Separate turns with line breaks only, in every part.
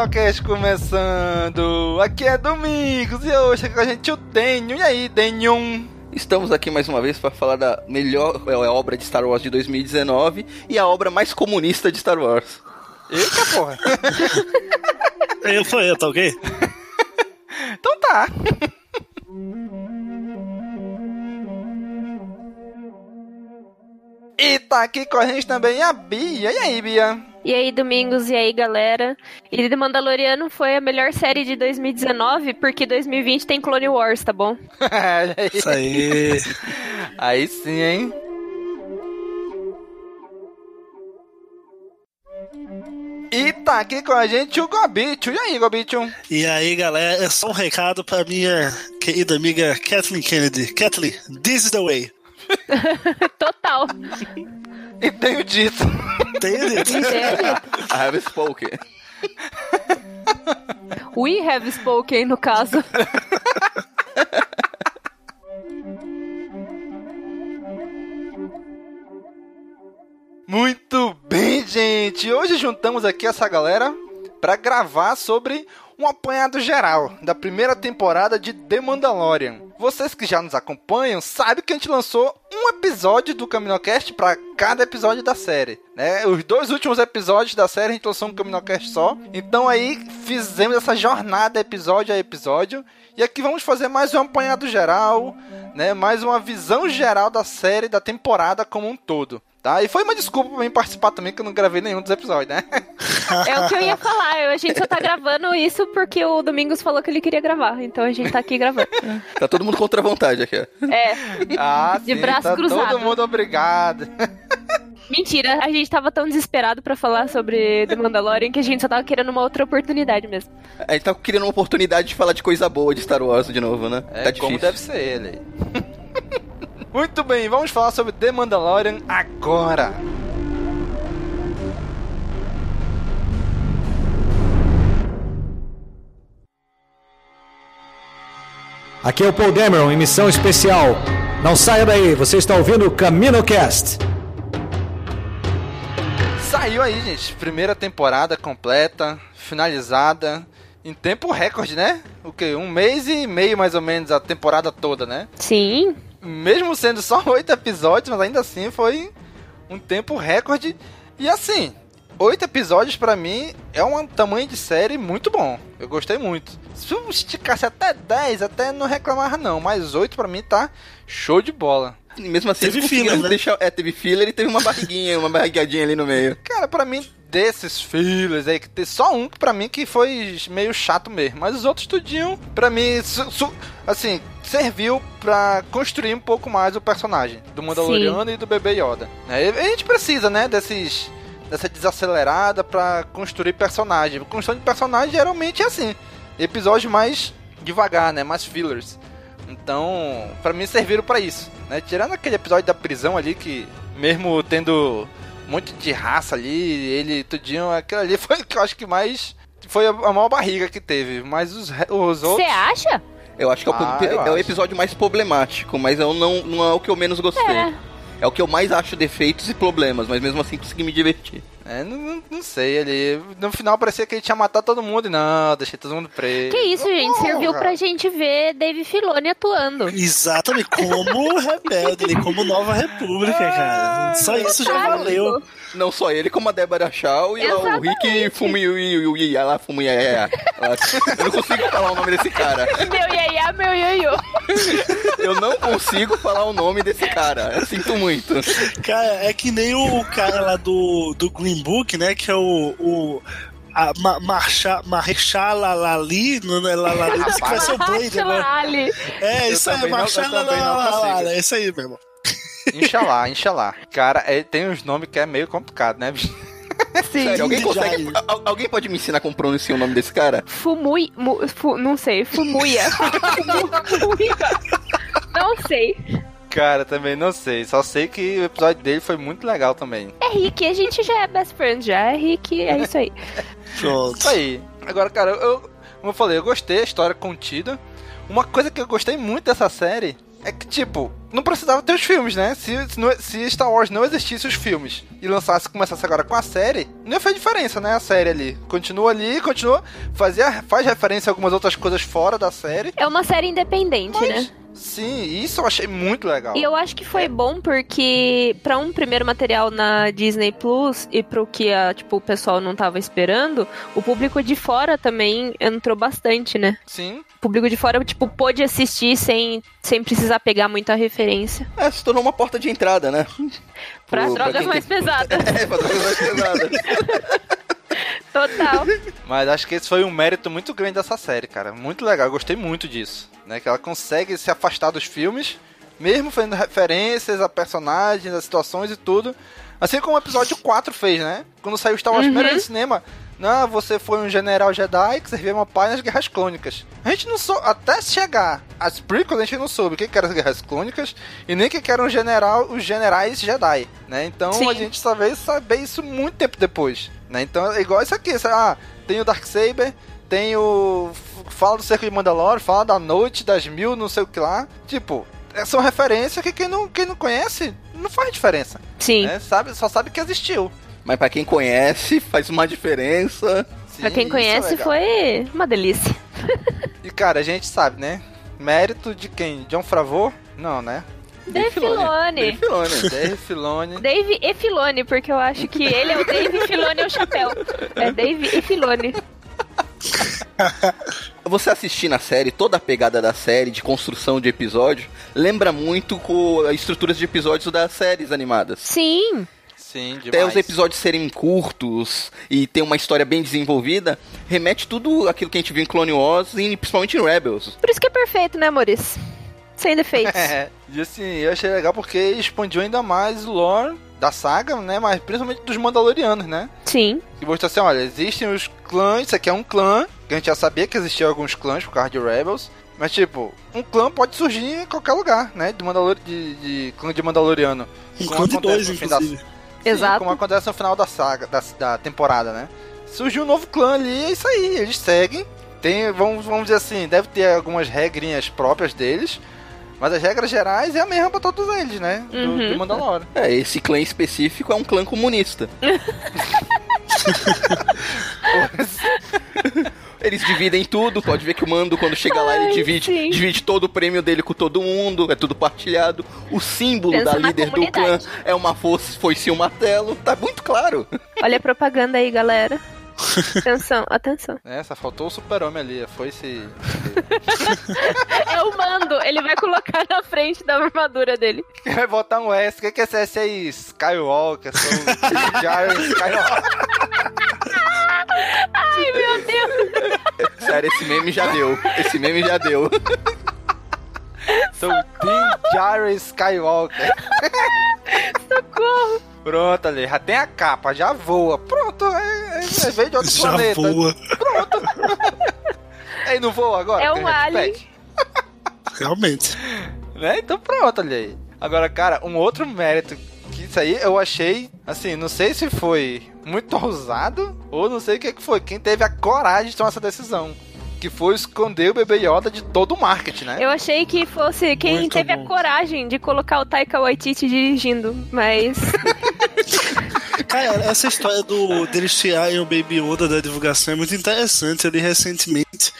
Caminocast começando! Aqui é Domingos e hoje aqui com a gente o Denho. E aí, Denhum?
Estamos aqui mais uma vez para falar da melhor é, obra de Star Wars de 2019 e a obra mais comunista de Star Wars.
Eita porra!
eu sou eu, tá ok?
então tá. E tá aqui com a gente também a Bia. E aí, Bia?
E aí, Domingos, e aí, galera? E The Mandaloriano foi a melhor série de 2019, porque 2020 tem Clone Wars, tá bom?
Isso aí.
aí sim, hein? E tá aqui com a gente o Gobicho. E aí, Gobicho?
E aí, galera, é só um recado pra minha querida amiga Kathleen Kennedy. Kathleen, this is the way.
Total.
E tenho dito.
Tenho dito.
I have spoken.
We have spoken, no caso.
Muito bem, gente. Hoje juntamos aqui essa galera para gravar sobre um apanhado geral da primeira temporada de The Mandalorian. Vocês que já nos acompanham sabem que a gente lançou um episódio do Caminocast para cada episódio da série. Né? Os dois últimos episódios da série a gente lançou um Caminocast só. Então aí fizemos essa jornada episódio a episódio. E aqui vamos fazer mais um apanhado geral, né? mais uma visão geral da série, da temporada como um todo. Tá? E foi uma desculpa pra mim participar também, que eu não gravei nenhum dos episódios, né?
É o que eu ia falar. A gente só tá gravando isso porque o Domingos falou que ele queria gravar. Então a gente tá aqui gravando.
Tá todo mundo contra a vontade aqui.
É.
Ah,
De
sim,
braço
tá
cruzado.
Todo mundo obrigado.
Mentira, a gente tava tão desesperado pra falar sobre The Mandalorian que a gente só tava querendo uma outra oportunidade mesmo.
A gente tá querendo uma oportunidade de falar de coisa boa de Star Wars de novo, né?
É
tá difícil.
como deve ser ele. Muito bem, vamos falar sobre The Mandalorian agora.
Aqui é o Paul Dameron em missão especial. Não saia daí, você está ouvindo o CaminoCast.
Saiu aí, gente. Primeira temporada completa, finalizada. Em tempo recorde, né? O que? Um mês e meio mais ou menos a temporada toda, né?
Sim.
Mesmo sendo só oito episódios, mas ainda assim foi um tempo recorde. E assim, oito episódios pra mim é um tamanho de série muito bom. Eu gostei muito. Se eu esticasse até 10, até não reclamava não, mas oito pra mim tá show de bola.
E mesmo assim,
Teve filler, né?
deixar... É, teve filler e teve uma barriguinha, uma barriguinha ali no meio.
Cara, pra mim, desses fillers aí, que tem só um que pra mim que foi meio chato mesmo. Mas os outros tudinho, pra mim, assim, serviu pra construir um pouco mais o personagem do Mandaloriano e do Bebê Yoda. né? A gente precisa, né, desses dessa desacelerada pra construir personagem. Construção de personagem geralmente é assim. Episódios mais devagar, né, mais fillers. Então, pra mim serviram pra isso, né? Tirando aquele episódio da prisão ali que mesmo tendo muito de raça ali, ele tudinho, aquilo ali foi o que eu acho que mais foi a maior barriga que teve, mas os, os outros
Você acha?
Eu acho que é, o,
Ah,
é
eu
o episódio mais problemático, mas eu não, não é o que eu menos gostei.
É.
É. o que eu mais acho defeitos e problemas, mas mesmo assim consegui me divertir.
É, não, não- sei, ele. No final parecia que ele tinha matado todo mundo e não, deixei todo mundo preso.
Que isso, gente? Serviu
Porra.
pra gente ver Dave Filoni atuando.
Exatamente, como rebelde, como Nova República, cara. Só isso já valeu.
Não só ele, como a Débora Shaw e lá o Rick Fumi ela Fumi é, Eu não consigo falar o nome desse cara.
Meu iaiá, meu ioiô.
Eu não consigo falar o nome desse cara. Eu sinto muito.
Cara, é que nem o cara lá do, do Green Book, né? Que é o. o a Ma, Marcha, Marrechala Lali, não é Lali, isso que vai ser o Blade.
Ali.
É, isso aí,
também não- eu
Marchala
também não consigo.
Lali, é isso aí, meu irmão.
Inxalá, inxalá. Cara, é, tem uns nomes que é meio complicado, né, bicho?
Sim.
Sério, alguém consegue. al- alguém pode me ensinar como pronunciar o nome desse cara?
Fumui. mu- fu- não sei, Fumuia. Fumuia. Não sei.
Cara, também não sei. Só sei que o episódio dele foi muito legal também.
É Rick, a gente já é best friend, já é Rick, é isso aí.
Pronto.
Isso aí. Agora, cara, eu, como eu falei, eu gostei da história contida. Uma coisa que eu gostei muito dessa série é que, tipo, não precisava ter os filmes, né? Se, se, Star Wars não existisse os filmes e lançasse, começasse agora com a série, não ia fazer diferença, né? A série ali. Continua ali, continua, fazia, faz referência a algumas outras coisas fora da série.
É uma série independente, né?
Sim, isso eu achei muito legal.
E eu acho que foi bom porque pra um primeiro material na Disney Plus e pro que a, tipo, o pessoal não tava esperando, o público de fora também entrou bastante, né?
Sim.
O público de fora, tipo, pôde assistir sem, sem precisar pegar muita referência.
É, se tornou uma porta de entrada, né?
Pra
pra
drogas
quem
mais
tem-
pesadas.
É, pra drogas mais pesadas.
Total.
Mas acho que esse foi um mérito muito grande dessa série, cara. Muito legal, eu gostei muito disso. Né? Que ela consegue se afastar dos filmes, mesmo fazendo referências a personagens, a situações e tudo. Assim como o episódio 4 fez, né? Quando saiu Star Wars
Uhum.
primeiro no cinema. Não, você foi um general Jedi que servia uma pai nas Guerras Clônicas. A gente não soube, até chegar às prequels, a gente não soube o que que eram as Guerras Clônicas e nem o que que eram os, general, os generais Jedi, né? Então
Sim.
a gente só veio saber isso muito tempo depois, né? Então é igual isso aqui, sabe? ah, tem o Darksaber, tem o... fala do Cerco de Mandalore, fala da Noite, das Mil, não sei o que lá. Tipo, é- são referências que quem não, quem não conhece não faz diferença.
Sim.
né? Sabe, só sabe que existiu.
Mas pra quem conhece, faz uma diferença.
Sim,
Pra quem
é
conhece,
legal.
foi uma delícia.
E cara, a gente sabe, né? Mérito de quem? John Favreau? Não, né?
Dave Filoni.
Filoni.
Dave Filoni.
Dave e Filoni, porque eu acho que ele é o Dave Filoni é o chapéu. É Dave e Filoni.
Você assistindo a série, toda a pegada da série, de construção de episódio, lembra muito com as estruturas de episódios das séries animadas.
Sim.
Sim, demais.
Até os episódios serem curtos e ter uma história bem desenvolvida, remete tudo aquilo que a gente viu em Clone Wars e principalmente em Rebels.
Por isso que é perfeito, né, Maurício? Sem defeitos.
É, e assim, eu achei legal porque expandiu ainda mais o lore da saga, né? Mas principalmente dos Mandalorianos, né?
Sim.
E mostrou assim, olha, existem os clãs, isso aqui é um clã, que a gente já sabia que existiam alguns clãs por causa de Rebels. Mas tipo, um clã pode surgir em qualquer lugar, né? De, Mandalor de, de clã de Mandaloriano.
Um
Como
clã de dois,
fim da-
inclusive.
Sim,
Exato.
como acontece no final da saga, da, da temporada, né? Surgiu um novo clã ali, é isso aí, eles seguem. Tem, vamos, vamos dizer assim, deve ter algumas regrinhas próprias deles. Mas as regras gerais é a mesma pra todos eles, né? Do,
Uhum.
do Mandalorian.
É, esse clã específico é um clã comunista. Eles dividem tudo, pode ver que o mando, quando chega lá, ele divide, divide todo o prêmio dele com todo mundo, é tudo partilhado. O símbolo
Pensa
da líder do clã é uma foice, foice e um martelo, tá muito claro.
Olha a propaganda aí, galera. Atenção, atenção.
É, só faltou o super-homem ali, foi esse...
É o mando, ele vai colocar na frente da armadura dele.
Vai botar um S, o que que é esse S aí? Skywalker, sou Skywalker.
Ai, meu Deus.
Sério, esse meme já deu. Esse meme já deu.
Sou o Din Jairo Skywalker.
Socorro.
Pronto, ali, já tem a capa, já voa. Pronto, é, é, é veio de outro
Já
planeta.
voa.
Aí não voa agora?
É um alien.
Realmente.
Né? Então pronto, olha aí. Agora, cara, um outro mérito que isso aí eu achei, assim, não sei se foi muito ousado ou não sei o que que foi. Quem teve a coragem de tomar essa decisão. Que foi esconder o bebê Yoda de todo o marketing, né?
Eu achei que fosse quem
Muito
teve
bom.
a coragem de colocar o Taika Waititi dirigindo, mas
Cara, essa história do deles tirarem o Baby Yoda da divulgação é muito interessante. Ali recentemente,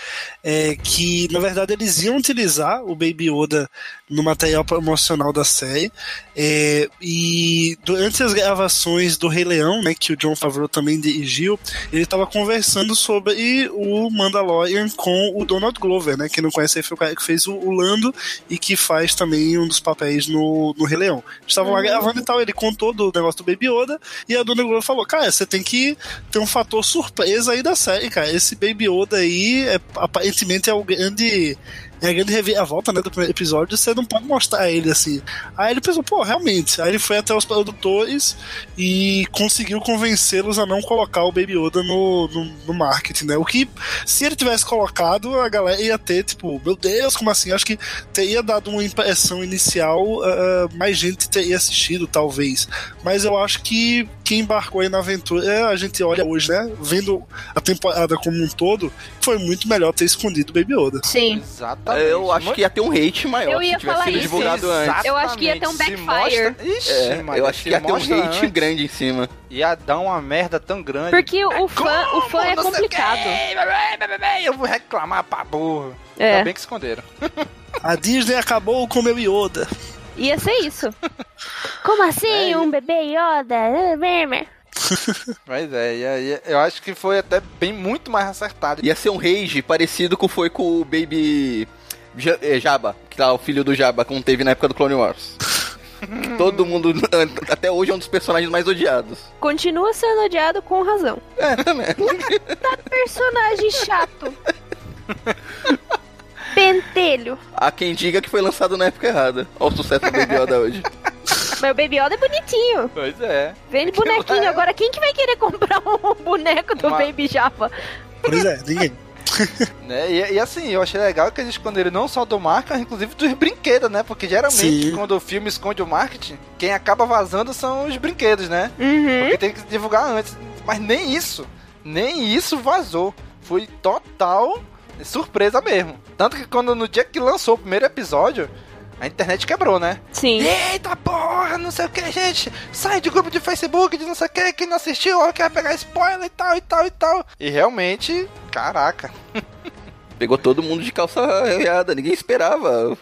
é, que na verdade eles iam utilizar o Baby Yoda no material promocional da série. é, e durante as gravações do Rei Leão, né, que o John Favreau também dirigiu, ele estava conversando sobre o Mandalorian com o Donald Glover, né? Quem não conhece aí foi o cara que fez o, o Lando e que faz também um dos papéis no, no Rei Leão. Estavam lá gravando e tal, ele contou do negócio do Baby Yoda e a Dona Glover falou: Cara, você tem que ter um fator surpresa aí da série, cara. Esse Baby Yoda aí é, aparentemente é o grande. É a grande reviravolta né, do primeiro episódio, você não pode mostrar ele assim. Aí ele pensou, pô, realmente. Aí ele foi até os produtores e conseguiu convencê-los a não colocar o Baby Yoda no, no, no marketing, né? O que, se ele tivesse colocado, a galera ia ter, tipo, meu Deus, como assim? Acho que teria dado uma impressão inicial, ah, mais gente teria assistido, talvez. Mas eu acho que quem embarcou aí na aventura, a gente olha hoje, né? Vendo a temporada como um todo, foi muito melhor ter escondido o Baby Yoda.
sim.
Exatamente.
Eu acho que ia ter um hate maior
Eu ia
se tivesse
falar
sido
isso.
divulgado antes.
Eu acho que ia ter um
Exatamente.
Backfire.
mostra- Ixi,
É,
Maria,
eu acho que ia ter um hate
antes,
grande em cima.
Ia dar uma merda tão grande.
Porque o fã, o fã é complicado.
Eu vou reclamar pra burro.
É.
Ainda bem que esconderam.
A Disney acabou com o meu Yoda.
Ia ser isso. Como assim, um bebê Yoda?
Mas é, e aí eu acho que foi até bem muito mais acertado.
Ia ser um rage parecido com foi com o Baby Jabba, que tá o filho do Jabba, como teve na época do Clone Wars. Todo mundo, até hoje, é um dos personagens mais odiados.
Continua sendo odiado com razão.
É, né?
Tá personagem chato. Pentelho.
Há quem diga que foi lançado na época errada. Olha o sucesso do Baby Yoda hoje.
Mas o Baby Yoda é bonitinho.
Pois é.
Vende bonequinho. Agora, quem que vai querer comprar um boneco do
Uma-
Baby Java?
Pois é, ninguém.
Né? E, e assim, eu achei legal que eles esconderam não só do marketing, inclusive dos brinquedos, né? Porque geralmente
Sim.
quando o filme esconde o marketing, quem acaba vazando são os brinquedos, né?
Uhum.
Porque tem que divulgar antes. Mas nem isso, nem isso vazou. Foi total surpresa mesmo. Tanto que quando no dia que lançou o primeiro episódio, a internet quebrou, né?
Sim.
Eita porra, não sei o que, gente. Sai de grupo de Facebook, de não sei o que, quem não assistiu, ó, quer pegar spoiler e tal, e tal, e tal. E realmente, caraca.
Pegou todo mundo de calça arreada, ninguém esperava.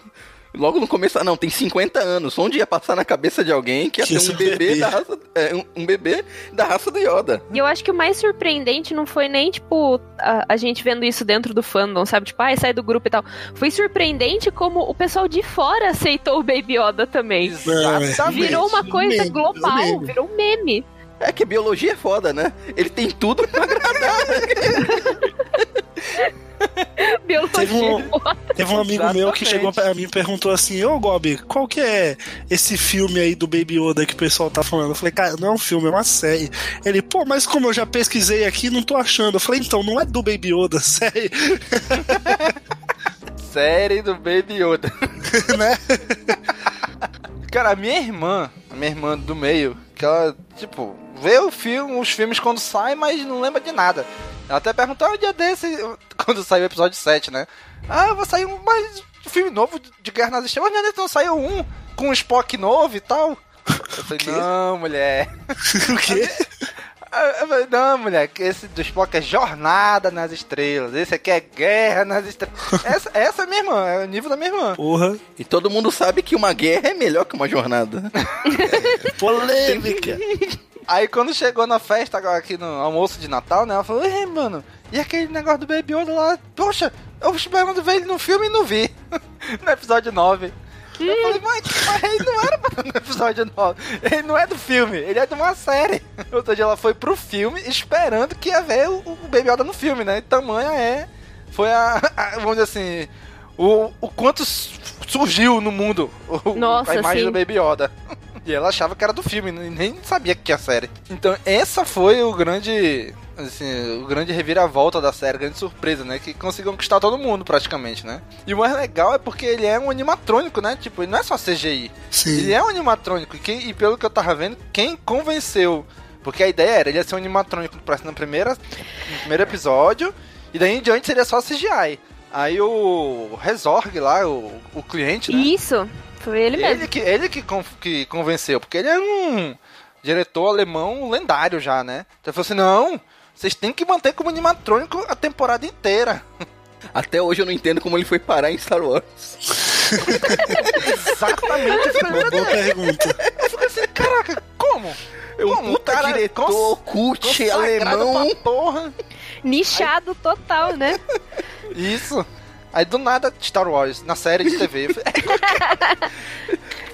Logo no começo, ah, não, tem 50 anos. Onde ia passar na cabeça de alguém que ia
Que
ter um
é um
bebê,
bebê.
da raça. é, um, um bebê da raça do Yoda.
E eu acho que o mais surpreendente não foi nem, tipo, a, a gente vendo isso dentro do fandom, sabe? Tipo, ai, sai do grupo e tal. Foi surpreendente como o pessoal de fora aceitou o Baby Yoda também.
Exatamente.
Virou uma coisa
Meme,
global,
meme.
virou um meme.
É que biologia é foda, né? Ele tem tudo pra agradar.
Biologia.
Teve um, teve um amigo meu que chegou pra mim e perguntou assim: Ô Gobi, qual que é esse filme aí do Baby Yoda que o pessoal tá falando? Eu falei, cara, não é um filme, é uma série. Ele, pô, mas como eu já pesquisei aqui, não tô achando. Eu falei, então, não é do Baby Yoda, série.
Série do Baby Yoda.
né?
Cara, a minha irmã, a minha irmã do meio, que ela, tipo, vê o filme, os filmes quando saem, mas não lembra de nada. Ela até perguntou um dia desse, quando saiu o episódio 7, né? Ah, vai sair um mais filme novo de- Guerra nas Estrelas. Mas não saiu um com um Spock novo e tal. Eu falei, não, mulher.
o quê?
Eu falei, não, mulher, que esse do Spock é Jornada nas Estrelas. Esse aqui é Guerra nas Estrelas. Essa, essa é minha irmã, é o nível da minha irmã.
Porra.
E todo mundo sabe que uma guerra é melhor que uma jornada.
Polêmica.
Aí quando chegou na festa, agora aqui no almoço de Natal, né? Ela falou, ei, mano, e aquele negócio do Baby Yoda lá? Poxa, eu esperando ver ele no filme e não vi. no episódio 9. Eu falei, mas, mas ele não era no episódio 9. Ele não é do filme, ele é de uma série. Ou seja, ela foi pro filme esperando que ia ver o, o Baby Yoda no filme, né? E tamanha é. Foi a. a- vamos dizer assim. O, o quanto surgiu no mundo o-
Nossa,
a imagem
sim.
do Baby Yoda. E ela achava que era do filme, nem sabia que era série. Então, essa foi o grande. Assim, o grande reviravolta da série, a grande surpresa, né? Que conseguiu conquistar todo mundo, praticamente, né? E o mais legal é porque ele é um animatrônico, né? Tipo, ele não é só CGI.
Sim.
Ele é um animatrônico. E, quem- e pelo que eu tava vendo, quem convenceu. Porque a ideia era ele ia ser um animatrônico na primeira, no primeiro episódio. E daí em diante seria só CGI. Aí o Resorg lá, o, o cliente, né?
Isso, foi ele mesmo.
Ele que, ele que, con- que convenceu, porque ele é um diretor alemão lendário já, né? Então ele falou assim: não, vocês têm que manter como animatrônico a temporada inteira.
Até hoje eu não entendo como ele foi parar em Star Wars.
Exatamente essa
Uma boa pergunta.
Eu fico assim, caraca, como?
É um
Como?
puta
O cara
diretor, cult, alemão.
porra.
Nichado total, né?
Isso. Aí do nada, Star Wars, na série de TV. Falei,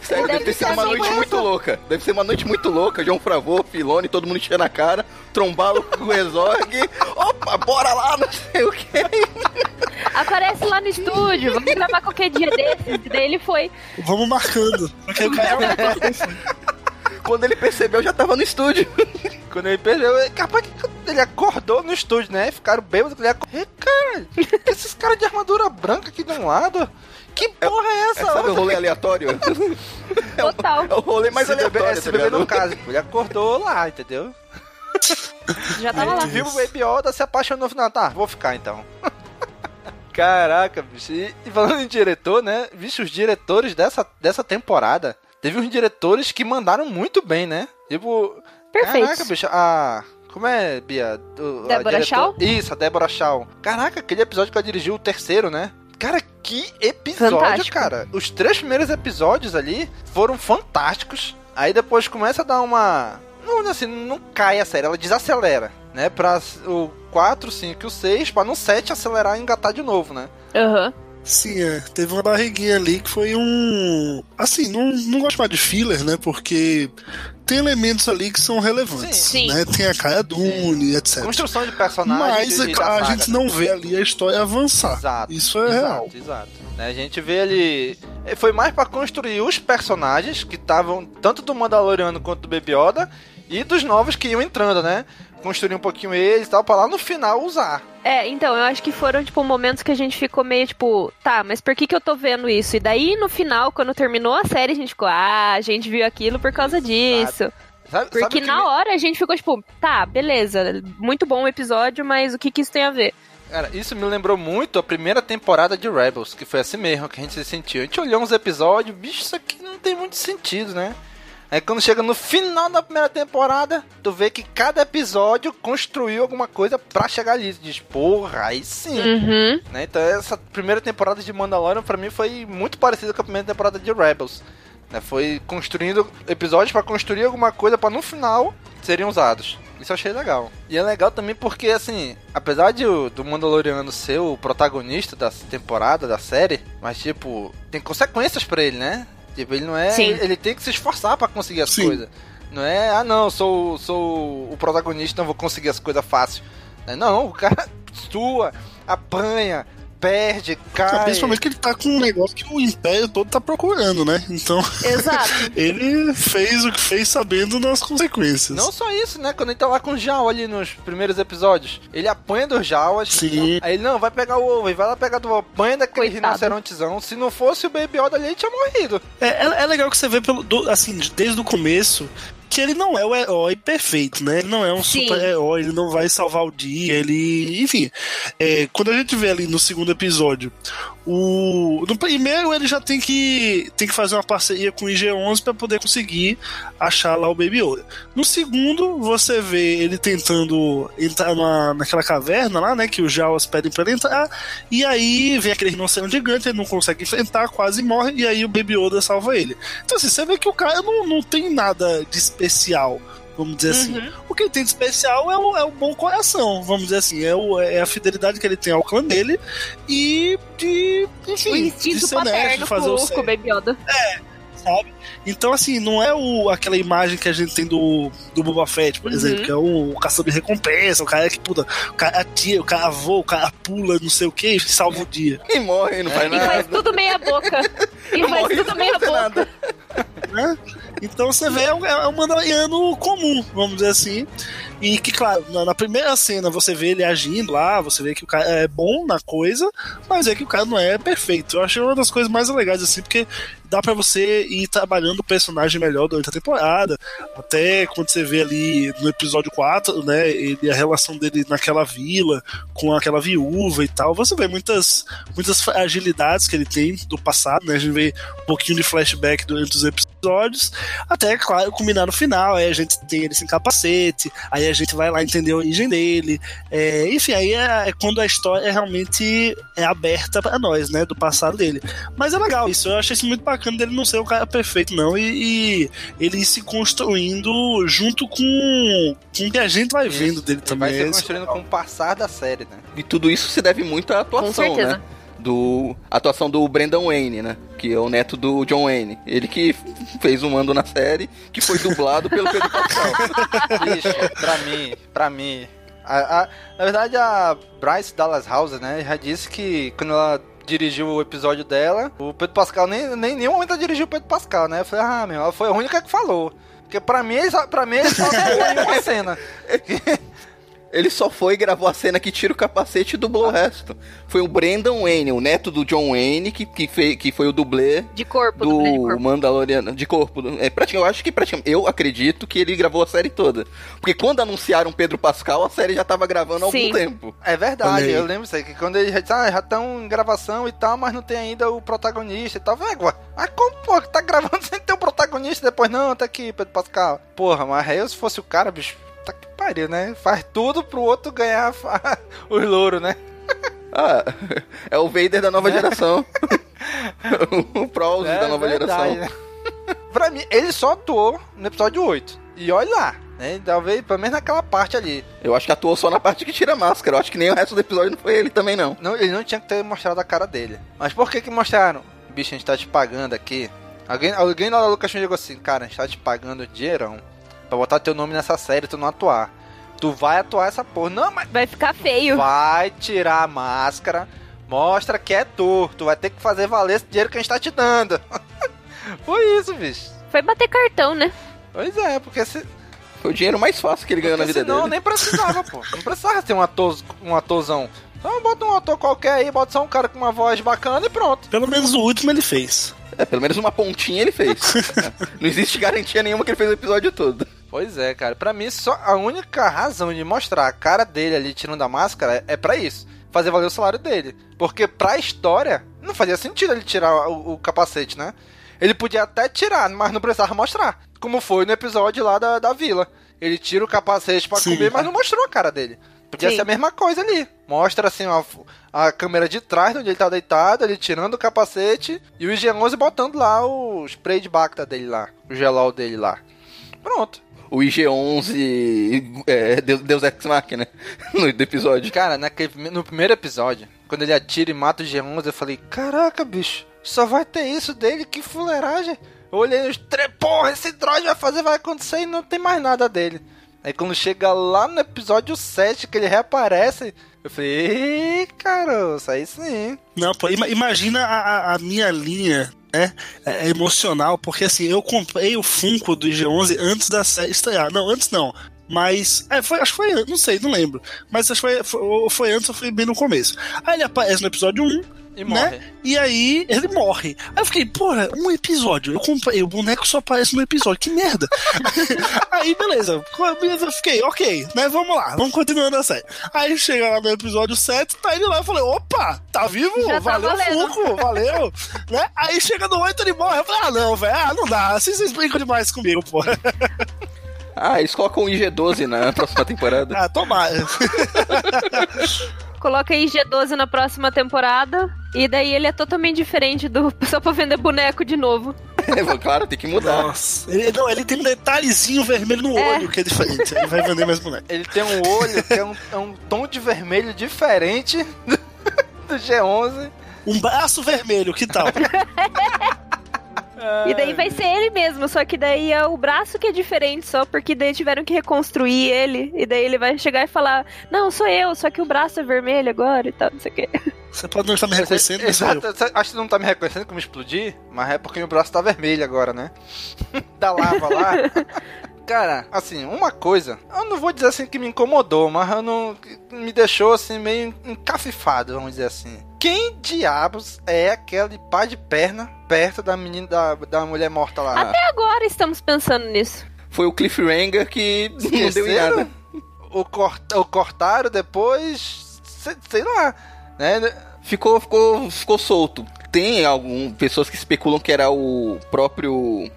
Sério, deve,
Deve
ter sido uma noite
mesmo.
muito louca. Deve ser uma noite muito louca. João Fravô, Filone, todo mundo enchendo a cara, trombalo com o Exorg. Opa, bora lá, não sei o que.
Aparece lá no estúdio, vamos gravar qualquer dia desses. E daí ele foi.
Vamos marcando. Porque o cara
Quando ele percebeu, já tava no estúdio.
Quando ele perdeu, ele- capaz que ele acordou no estúdio, né? Ficaram bêbados. Ele acordou. Ih, cara, esses caras de armadura branca aqui de um lado? Que porra é essa?
É, sabe o rolê aleatório?
Total.
É o rolê mais
esse bebê,
aleatório,
esse
tá
bebê no caso. Ele acordou lá, entendeu?
Já tava lá.
Viu o Baby Yoda, se apaixonou no final. Tá, vou ficar então. Caraca, bicho. E, e falando em diretor, né? Bicho, os diretores dessa, dessa temporada. Teve uns diretores que mandaram muito bem, né? Tipo.
Perfeitos.
Caraca, bicho. A. Como é, Bia? O-
Débora Shaw?
Isso, a Débora Shaw. Caraca, aquele episódio que ela dirigiu, o terceiro, né? Cara, que episódio,
Fantástico.
cara. Os três primeiros episódios ali foram fantásticos. Aí depois começa a dar uma. Não, assim, não cai a série, ela desacelera, né? Pra o 4, 5 e o 6, pra no 7 acelerar e engatar de novo, né?
Aham.
Sim, é. Teve uma barriguinha ali que foi um. Assim, não, não gosto mais de filler, né? Porque tem elementos ali que são relevantes.
Sim.
Né? Tem a Cara Dune, etc.
Construção de personagem.
Mas
e- e da
a, a gente não vê ali a história avançar.
Exato.
Isso é
exato,
real.
Exato. Né, A gente vê ali. Foi mais pra construir os personagens que estavam tanto do Mandaloriano quanto do Baby Yoda e dos novos que iam entrando, né? Construir um pouquinho eles e tal, pra lá no final usar.
É, então, eu acho que foram, tipo, momentos que a gente ficou meio, tipo, tá, mas por que que eu tô vendo isso? E daí, no final, quando terminou a série, a gente ficou, ah, a gente viu aquilo por causa disso.
Sabe,
Porque
sabe o que
na
me-
hora a gente ficou, tipo, tá, beleza, muito bom o episódio, mas o que que isso tem a ver?
Cara, isso me lembrou muito a primeira temporada de Rebels, que foi assim mesmo que a gente se sentiu. A gente olhou uns episódios, bicho, isso aqui não tem muito sentido, né? Aí quando chega no final da primeira temporada, tu vê que cada episódio construiu alguma coisa pra chegar ali. Tu diz, porra, aí sim.
Uhum.
Né? Então essa primeira temporada de Mandalorian pra mim foi muito parecida com a primeira temporada de Rebels. né? Foi construindo episódios pra construir alguma coisa pra no final serem usados. Isso eu achei legal. E é legal também porque, assim, apesar de o, do Mandaloriano ser o protagonista da temporada, da série, mas, tipo, tem consequências pra ele, né? Tipo, ele não é.
Sim.
Ele tem que se esforçar pra conseguir as
Sim.
coisas. Não é, ah, não, sou, sou o protagonista, não vou conseguir as coisas fácil. Não, o cara sua, apanha, perde, cai.
Principalmente que ele tá com um negócio que o Império todo tá procurando, né? Então,
Exato.
ele fez o que fez sabendo das consequências.
Não só isso, né? Quando ele tá lá com o Jawa ali nos primeiros episódios, ele apanha dos Jawas.
Sim.
Aí ele, não, vai pegar o ovo, e vai lá pegar do ovo, apanha daquele
Coitado.
rinocerontezão. Se não fosse o Baby Yoda ali, ele tinha morrido.
É, é, é legal que você vê pelo, do- assim, desde o começo que ele não é o herói perfeito, né? Ele não é um super-herói, ele não vai salvar o dia, ele. Enfim. é, quando a gente vê ali no segundo episódio, o. No primeiro ele já tem que, tem que fazer uma parceria com o IG-11 pra poder conseguir achar lá o Baby Yoda. No segundo, você vê ele tentando entrar na, naquela caverna lá, né? Que os Jawas pedem pra ele entrar. E aí vem aquele rinoceronte gigante, ele não consegue enfrentar, quase morre. E aí o Baby Yoda salva ele. Então, assim, você vê que o cara não, não tem nada de especial. Vamos dizer assim. O que ele tem de especial é o, é o bom coração, vamos dizer assim. É, o, é a fidelidade que ele tem ao clã dele e de. Enfim,
o
de ser honesto, de fazer o
com,
certo
com o Baby Yoda.
sabe? Então, assim, não é o, aquela imagem que a gente tem do, do Boba Fett, por
Uhum.
exemplo, que é o, o caçador de recompensa, o cara que, puta, o cara atira, o cara voa, o cara pula, não sei o que, e salva o dia.
E morre, não faz
E faz
nada.
tudo meia boca. E
Não
faz
morre,
tudo meia
faz
boca.
nada.
Né? Então você vê, é um, é um comum, vamos dizer assim. E que, claro, na, na, primeira cena você vê ele agindo lá, você vê que o cara é bom na coisa, mas é que o cara não é perfeito. Eu achei uma das coisas mais legais, assim, porque dá para você ir trabalhando o personagem melhor durante a temporada. Até quando você vê ali no episódio 4, né, ele, a relação dele naquela vila, com aquela viúva e tal, você vê muitas, muitas fragilidades que ele tem do passado, né? A gente vê um pouquinho de flashback durante os episódios, até, claro, culminar no final. Aí a gente tem ele sem capacete, aí a gente vai lá entender a origem dele. É, enfim, aí é, é, quando a história realmente é aberta para nós, né? Do passado dele. Mas é legal isso, eu achei isso muito bacana dele não ser um cara perfeito, não, e, e ele ir se construindo junto com, com o que a gente vai isso, vendo dele também.
Vai se construindo com o passar da série, né?
E tudo isso se deve muito à atuação, né? Do atuação do Brendan Wayne, né? Que é o neto do John Wayne. Ele que fez um mando na série, que foi dublado pelo Pedro Pascal.
Bicho, pra mim, pra mim. A, a, na verdade, a Bryce Dallas House, né, já disse que quando ela dirigiu o episódio dela, o Pedro Pascal nem, nem nenhum momento ela dirigiu o Pedro Pascal, né? Eu falei, ah, meu, ela foi a única que falou. Porque pra mim, pra mim ele só em uma cena.
Ele só foi e gravou a cena que tira o capacete e dublou o resto. Foi o Brendan Wayne, o neto do John Wayne, que, que, fez, que foi o dublê
de corpo,
do
de corpo.
Mandaloriano. De corpo. É, praticamente, eu acho que praticamente, eu acredito que ele gravou a série toda. Porque quando anunciaram Pedro Pascal, a série já tava gravando há Sim. algum tempo.
É verdade, eu lembro isso aí, que quando ele já disse, ah, já estão em gravação e tal, mas não tem ainda o protagonista e tal. Velho, mas como, pô, tá gravando sem ter o protagonista depois? Não, tá aqui, Pedro Pascal. Porra, mas eu se fosse o cara, bicho, Tá que pariu, né? Faz tudo pro outro ganhar os louros, né?
Ah, é o Vader da nova é. geração. o Prowse é, da nova verdade, geração.
Né? pra mim, ele só atuou no episódio 8. E olha lá, né? Talvez, pelo menos naquela parte ali.
Eu acho que atuou só na parte que tira a máscara. Eu acho que nem o resto do episódio não foi ele também, não.
Não, ele não tinha que ter mostrado a cara dele. Mas por que que mostraram? Bicho, a gente tá te pagando aqui. Alguém, alguém lá da Lucas chegou assim, cara, a gente tá te pagando dinheirão pra botar teu nome nessa série tu não atuar. Tu vai atuar essa porra. Não, mas.
Vai ficar feio.
Vai tirar a máscara. Mostra que é tu. Tu vai ter que fazer valer esse dinheiro que a gente tá te dando. Foi isso, bicho.
Foi bater cartão, né?
Pois é, porque se.
Foi o dinheiro mais fácil que ele ganhou na vida
senão,
dele.
Não, nem precisava, pô. Não precisava ter um ator, um atorzão. Então bota um ator qualquer aí, bota só um cara com uma voz bacana e pronto.
Pelo menos o último ele fez.
É, pelo menos uma pontinha ele fez. não existe garantia nenhuma que ele fez o episódio todo.
Pois é, cara. Pra mim, só a única razão de mostrar a cara dele ali tirando a máscara é para isso. Fazer valer o salário dele. Porque pra história, não fazia sentido ele tirar o, o capacete, né? Ele podia até tirar, mas não precisava mostrar. Como foi no episódio lá da, da vila. Ele tira o capacete para comer, mas não mostrou a cara dele. Podia Sim. ser a mesma coisa ali. Mostra assim a, a câmera de trás, onde ele tá deitado, ele tirando o capacete e o IG-11 botando lá o spray de Bacta dele lá, o gelol dele lá. Pronto.
O IG-11 é, Deus, Deus Ex Machina no episódio.
Cara, naquele, no primeiro episódio, quando ele atira e mata o IG-11, eu falei, caraca, bicho, só vai ter isso dele, que fuleiragem. Eu olhei os três, porra, esse droid vai fazer, vai acontecer e não tem mais nada dele. Aí quando chega lá no episódio 7 que ele reaparece, eu falei, ei, caroço, aí sim.
Não, pô, imagina a, a minha linha né, é, emocional, porque assim, eu comprei o Funko do IG-11 antes da série estrear. Não, antes não. Mas. É, foi, acho que foi. Não sei, não lembro. Mas acho que foi, foi, foi antes ou foi bem no começo. Aí ele aparece no episódio 1
e né? morre.
E aí ele morre. Aí eu fiquei, porra, um episódio. Eu comprei, o boneco só aparece no episódio. Que merda. aí, beleza. Eu fiquei, ok, né? Vamos lá, vamos continuando a série. Aí chega lá no episódio 7, tá ele lá. Eu falei, opa, tá vivo?
Já
valeu,
tá
Funko, valeu. né? Aí chega no 8 ele morre. Eu falei, ah, não, velho, ah, não dá. Assim vocês brincam demais comigo, porra.
Ah, eles colocam o IG-12 na próxima temporada.
ah, tomara.
Coloca IG-12 na próxima temporada. E daí ele é totalmente diferente do. Só pra vender boneco de novo.
É, claro, tem que mudar.
Nossa. Ele, não, ele tem um detalhezinho vermelho no é. olho que é diferente. Ele vai vender mais boneco.
Ele tem um olho que é um, é um tom de vermelho diferente do, do G11.
Um braço vermelho, que tal?
E daí vai ser ele mesmo, só que daí é o braço que é diferente só, porque daí tiveram que reconstruir ele. E daí ele vai chegar e falar: Não, sou eu, só que o braço é vermelho agora e tal, não sei o quê.
Você pode não estar me reconhecendo, mas.
Exato, acho que não tá me reconhecendo como explodir, mas é porque meu braço tá vermelho agora, né? da lava lá. Cara, assim, uma coisa, eu não vou dizer assim que me incomodou, mas eu não. me deixou assim meio encafifado, vamos dizer assim. Quem diabos é aquele pá de perna perto da menina, da, da mulher morta lá?
Até agora estamos pensando nisso.
Foi o Cliffhanger que não deu em
Esqueceram?
nada.
O, cort, o cortaram depois. Sei, sei lá. Né?
Ficou, ficou, ficou solto. Tem algumas pessoas que especulam que era o próprio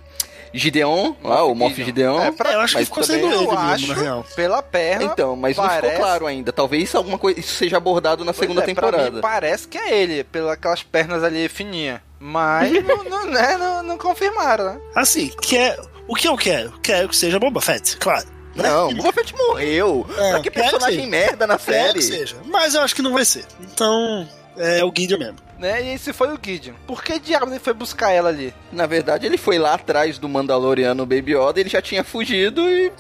Gideon, lá, o Moff Gideon.
É, pra-
Eu acho que
mas
ficou
também
sendo
eu
ele
acho,
mesmo, na real.
pela perna.
Então, mas não
parece-
ficou claro ainda. Talvez alguma coisa isso seja abordado na
Pois
segunda
é, pra
temporada.
mim parece que é ele, pelas aquelas pernas ali fininhas. Mas não, não, né, não, não confirmaram, né?
Assim, quer, o que eu quero? Quero que seja Boba Fett, claro. né?
Não, Boba Fett morreu.
É,
pra que personagem
que-
merda na
Quero
série?
que seja. Mas eu acho que não vai ser. Então, é o Gideon mesmo.
Né? E esse foi o Gideon. Por que diabos ele foi buscar ela ali?
Na verdade, ele foi lá atrás do Mandaloriano Baby Yoda, ele já tinha fugido e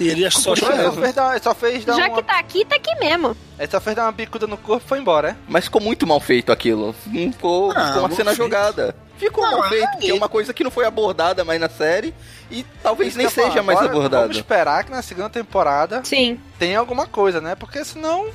E ele
mesmo.
só ele só fez dar
Já
uma,
que tá aqui, tá aqui mesmo.
ele só fez dar uma bicuda no corpo e foi embora, é?
Mas ficou muito mal feito aquilo. Não Ficou,
Ah,
ficou uma cena
feito.
jogada. Ficou
Não,
mal
é
feito,
ali.
porque é uma coisa que não foi abordada mais na série e talvez
Isso
nem seja
falar,
mais abordada.
Vamos esperar que na segunda temporada
Sim.
tenha alguma coisa, né? Porque senão,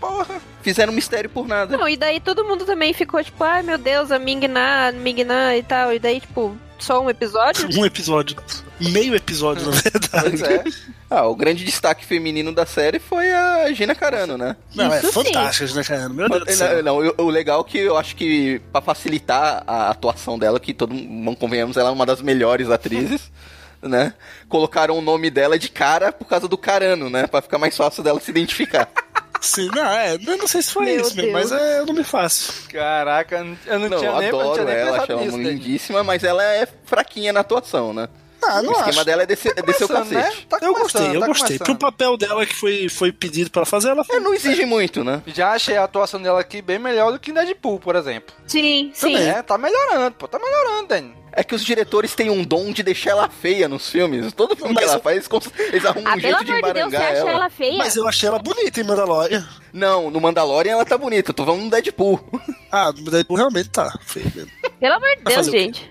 porra.
Fizeram mistério por nada.
Não, e daí todo mundo também ficou tipo, ai meu Deus, a Ming-Na, Ming-Na e tal. E daí, tipo, só um episódio?
Um episódio. Meio episódio, na verdade.
Pois é.
Ah, o grande destaque feminino da série foi a Gina Carano, né?
Não, é
Isso sim.
fantástico, né, cara? Meu Deus do céu.
Não, não, o o legal é que eu acho que pra facilitar a atuação dela, que todo mundo convenhamos, ela é uma das melhores atrizes, né? Colocaram o nome dela de cara por causa do Carano, né? Pra ficar mais fácil dela se identificar.
Sim, não, é, eu não sei se foi
Meu
isso
Deus.
mas é o nome fácil.
Caraca, eu não,
Não,
tinha
eu
nem, eu não
adoro
tinha nem
ela, acho ela lindíssima, mas ela é fraquinha na atuação, né?
Ah,
o
não
esquema
acho.
dela é descer, é descer o
Começando,
cacete.
né? Tá
Eu gostei, eu
tá
gostei. Pro papel dela que foi, foi pedido pra ela fazer, ela
É,
fez.
não exige muito, né?
Já achei a atuação dela aqui bem melhor do que em Deadpool, por exemplo.
Sim, sim.
Também.
É, tá melhorando, pô, tá melhorando, Dani.
É que os diretores têm um dom de deixar ela feia nos filmes. Todo filme
Mas
que ela
eu-
faz, eles cons- eles arrumam
Ah,
um
pelo
jeito de
amor de Deus, você
embarangar
acha
ela.
ela feia?
Mas eu achei ela bonita em Mandalorian.
Não, no Mandalorian ela tá bonita. Eu tô falando no Deadpool.
Ah, no Deadpool realmente tá. Feio mesmo.
Pelo amor de Deus, gente.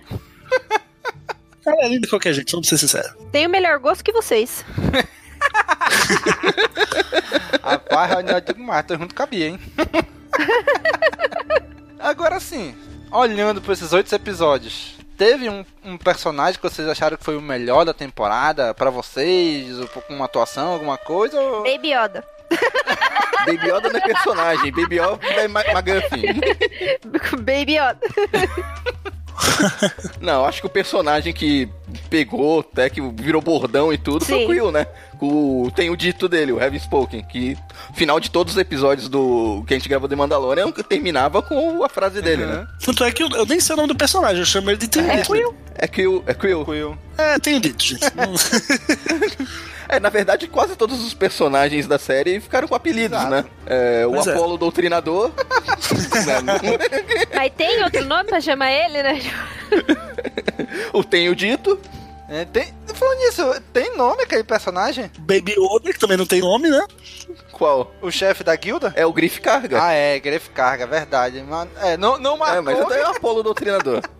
Ela é linda de qualquer jeito, vamos ser sinceros.
Tenho o melhor gosto que vocês.
Rapaz, eu ainda digo mais, tô junto com a Bia, hein? Agora sim, olhando pra esses oito episódios, teve um, um personagem que vocês acharam que foi o melhor da temporada pra vocês? Ou com uma atuação, alguma coisa? Ou...
Baby Yoda.
Baby Yoda não é personagem. Baby Yoda é McGuffin.
Baby Yoda.
Não, acho que o personagem que pegou, até que virou bordão e tudo, foi
Sim.
o Quill, né? O, tem o dito dele, o Heaven Spoken, que final de todos os episódios do que a gente gravou de Mandalorian terminava com a frase dele, né?
Tanto é que eu, eu nem sei o nome do personagem, eu chamo ele de Tem
É
Dito.
Quill.
É Quill, é Quill.
Quill.
É, tenho dito, gente.
É, na verdade, quase todos os personagens da série ficaram com apelidos,
Exato.
né? É, o
Pois é.
Apolo Doutrinador.
Mas tem outro nome pra chamar ele, né?
o Tenho Dito.
É, tem, falando nisso, tem nome aquele personagem?
Baby Yoda, que também não tem nome, né?
Qual?
O chefe da guilda?
É o Griff Carga.
Ah, é, Gref Carga, verdade. Mas, é, não, não marcou.
é, mas até é o Apolo Doutrinador.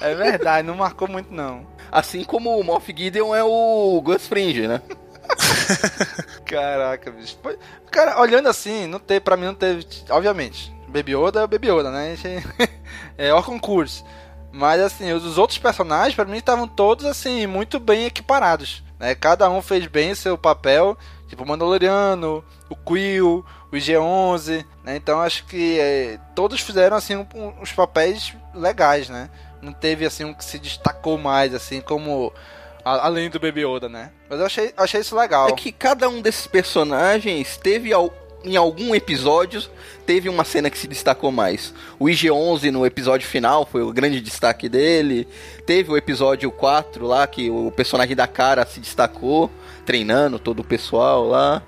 É verdade, não marcou muito, não.
Assim como o Moff Gideon é o Gus Fringe, né?
Caraca, bicho. Cara, olhando assim, não teve, pra mim não teve. Obviamente, Baby Yoda é o Baby Yoda, né? Gente- é o concurso. Mas assim, os os outros personagens, pra mim, estavam todos assim, muito bem equiparados. Né? Cada um fez bem seu papel. Tipo, o Mandaloriano, o Quill, o G11, né? Então acho que é, todos fizeram assim um- uns papéis legais, né? Não teve assim um que se destacou mais, assim, como. além do Baby Yoda, né? Mas eu achei, achei isso legal.
É que cada um desses personagens teve em algum episódio teve uma cena que se destacou mais. O IG-11 no episódio final foi o grande destaque dele. Teve o episódio 4 lá que o personagem da cara se destacou, treinando todo o pessoal lá.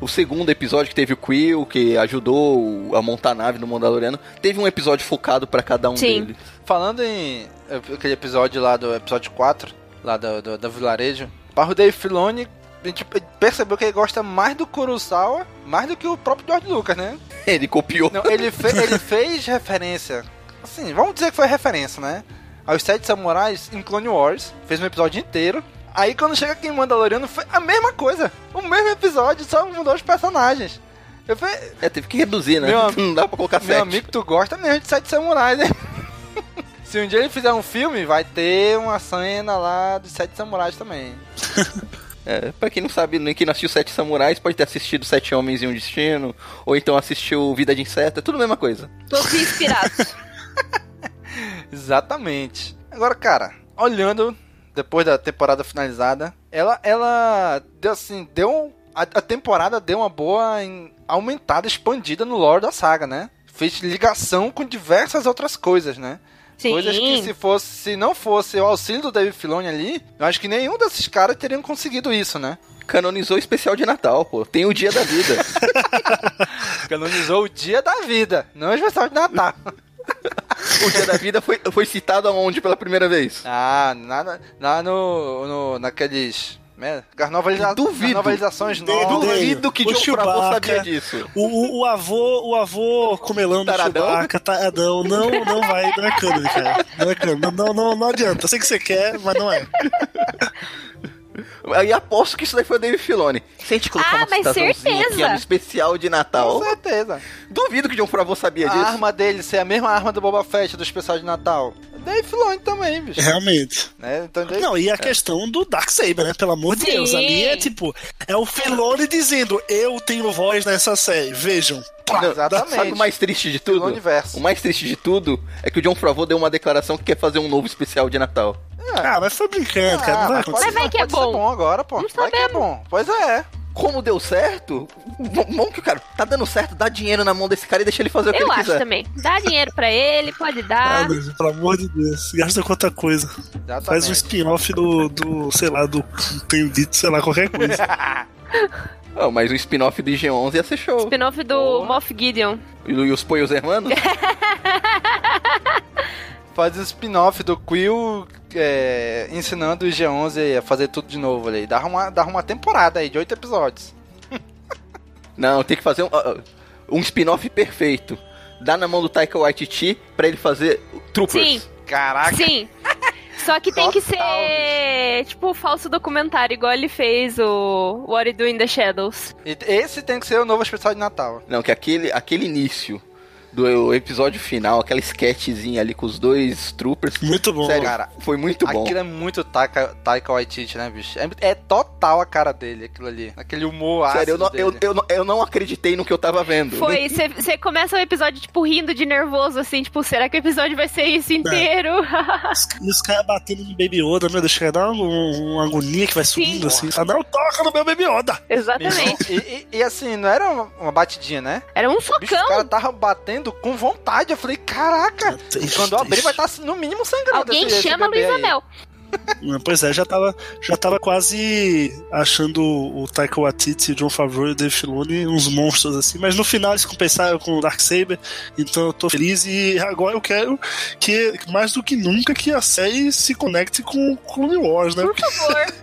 o segundo episódio que teve o Quill, que ajudou a montar a nave no Mandaloriano, teve um episódio focado para cada um
Sim.
deles.
Falando em eh, aquele episódio lá do episódio 4, lá do, do, do vilarejo, para o Dave Filoni, a gente percebeu que ele gosta mais do Kurosawa, mais do que o próprio George Lucas, né?
Ele copiou.
Não, ele, fe- ele fez referência, assim, vamos dizer que foi referência, né? Aos Sete Samurais em Clone Wars, fez um episódio inteiro. Aí quando chega aqui em Mandaloriano, foi a mesma coisa. O mesmo episódio, só mudou os personagens. Eu falei,
É, teve que reduzir, né?
Meu
Não dá pra colocar
meu
sete.
amigo, tu gosta mesmo de Sete Samurais, né? Se um dia ele fizer um filme, vai ter uma cena lá dos Sete Samurais também.
É, pra quem não sabe, nem quem não assistiu Sete Samurais, pode ter assistido Sete Homens e um Destino, ou então assistiu Vida de Inseto, é tudo a mesma coisa.
Todos inspirados.
Exatamente. Agora, cara, olhando depois da temporada finalizada, ela, ela deu assim, deu a, a temporada deu uma boa em- aumentada, expandida no lore da saga, né? Fez ligação com diversas outras coisas, né?
Sim.
Coisas que se fosse, se não fosse o auxílio do David Filoni ali, eu acho que nenhum desses caras teriam conseguido isso, né?
Canonizou o especial de Natal, pô. Tem o dia da vida.
Canonizou o dia da vida, não o especial de Natal.
o dia da vida foi, foi citado aonde pela primeira vez?
Ah, nada, lá no, no naqueles né, as noveliza
Duvido.
as novelizações novas.
Duvido que
O Chewbacca,
sabia disso.
O, o, o avô, o avô comelando
Taradão?
Chewbacca, taradão, não, não vai, não é cânone, cara. Não é cânone, não, não, não adianta. Eu sei que você quer, mas não é.
Aí aposto que isso daí foi o David Filoni. Se a gente colocar
Ah,
uma
mas
citaçãozinha
certeza.
aqui no especial de Natal,
Com certeza.
duvido que John Favreau sabia
A
disso.
arma dele ser a mesma arma do Boba Fett do especial de Natal. Dave Filoni também, bicho.
Realmente.
Né? Então, Dave-
Não, e a questão do Darksaber, né? Pelo amor de
Sim.
Deus. Ali é tipo, é o Filoni dizendo, eu tenho voz nessa série, vejam.
Não,
Exatamente.
Sabe o mais triste de tudo? O mais triste de tudo é que o John Favreau deu uma declaração que quer fazer um novo especial de Natal.
Ah, mas foi brincando, cara. Não vai
Ah, mas
acontecer.
Mas vai que é
pode ser
bom.
bom agora, pô.
Não
Vai que é
sabemos.
bom. Pois é.
Como deu certo, vamos que o cara tá dando certo, dá dinheiro na mão desse cara e deixa ele fazer o que
Eu
ele
acho
quiser.
também. Dá dinheiro pra ele, pode
Ah,
dar.
Deus, pelo amor de Deus. Gasta com outra coisa.
Exatamente.
Faz um spin-off do, do, sei lá, do. Tenho dito, sei lá, qualquer coisa.
Ah, mas o spin-off do IG-11 ia ser show.
Spin-off do Moff Gideon.
E, e os Poios Hermanos?
Faz um spin-off do Quill é, ensinando o G11 a fazer tudo de novo ali. Dá uma, dá uma temporada aí de oito episódios.
Não, tem que fazer um, um spin-off perfeito. Dá na mão do Taika Waititi pra ele fazer Troopers.
Sim,
Caraca.
sim. Só que tem que ser, tipo, falso documentário, igual ele fez o What You Do in the Shadows.
Esse tem que ser o novo especial de Natal.
Não, que aquele, aquele início do episódio final, aquela sketchzinha ali com os dois troopers.
Muito bom.
Sério,
cara.
foi muito bom.
Aquilo é muito Taika, Taika Waititi, né, bicho? É, é total a cara dele, aquilo ali. Aquele humor ácido
Sério, eu não, eu, eu, não- eu não acreditei no que eu tava vendo.
Foi, você começa o episódio, tipo, rindo de nervoso, assim, tipo, será que o episódio vai ser isso inteiro?
Os- E os caras batendo no Baby Yoda, meu Deus, dar uma, uma agonia que vai subindo assim. Fala, não toca no meu Baby Yoda!
Exatamente.
E, e- e assim, não era uma, batidinha, né?
Era um
Bicho,
socão.
cara tava com vontade. Eu falei, caraca,
Ixi,
quando eu abrir vai estar no mínimo sangrando.
Alguém chama Luísa. Mel.
Não, Pois é, já tava, já tava quase achando o Taika Waititi, o John Favreau e o Dave Filoni uns monstros assim, mas no final eles compensaram com o Darksaber, então eu tô feliz e agora eu quero que, mais do que nunca, que a série se conecte com o Clone Wars, né?
Por favor.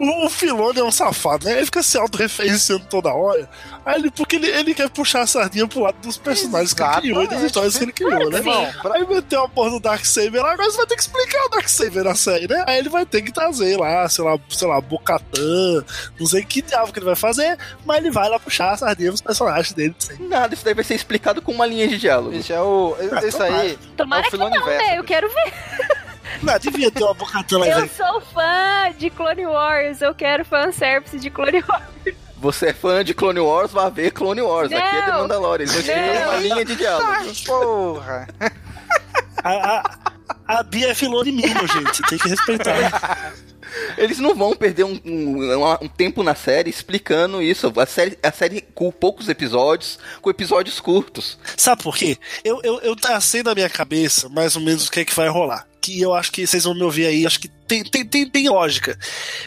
O, o Filoni é um safado, né? Ele fica se autorreferenciando toda hora. Aí ele, porque ele, ele quer puxar a sardinha pro lado dos personagens que ele criou e das
Exatamente.
histórias que ele criou, né?
Bom, pra-
Aí meteu a porra do Darksaber lá, agora você vai ter que explicar o Darksaber na série, né? Aí ele vai ter que trazer lá, sei lá, sei lá, Bocatã, não sei que diabo que ele vai fazer, mas ele vai lá puxar a sardinha pros personagens dele. Sei.
Nada, isso daí vai ser explicado com uma linha de diálogo.
Bicho, é o. Isso aí.
Tomara
é o
que não,
Filoniverso,
né? Eu quero ver.
Não, devia ter uma Bocatã lá,
Eu sou fã de Clone Wars. Eu quero fanservice de Clone Wars.
Você é fã de Clone Wars, vai ver Clone Wars. Aqui é The
Não.
Mandalorian. Eles vão
Não.
uma linha de diálogo.
Porra.
A, a, a Bia é Filoni Minion, gente, tem que respeitar.
Eles não vão perder um, um- um tempo na série explicando isso. A série, a série com poucos episódios, com episódios curtos.
Sabe por quê? Eu, eu, eu tracei na minha cabeça mais ou menos o que é que vai rolar. Que eu acho que vocês vão me ouvir aí, acho que tem, tem, tem, tem lógica.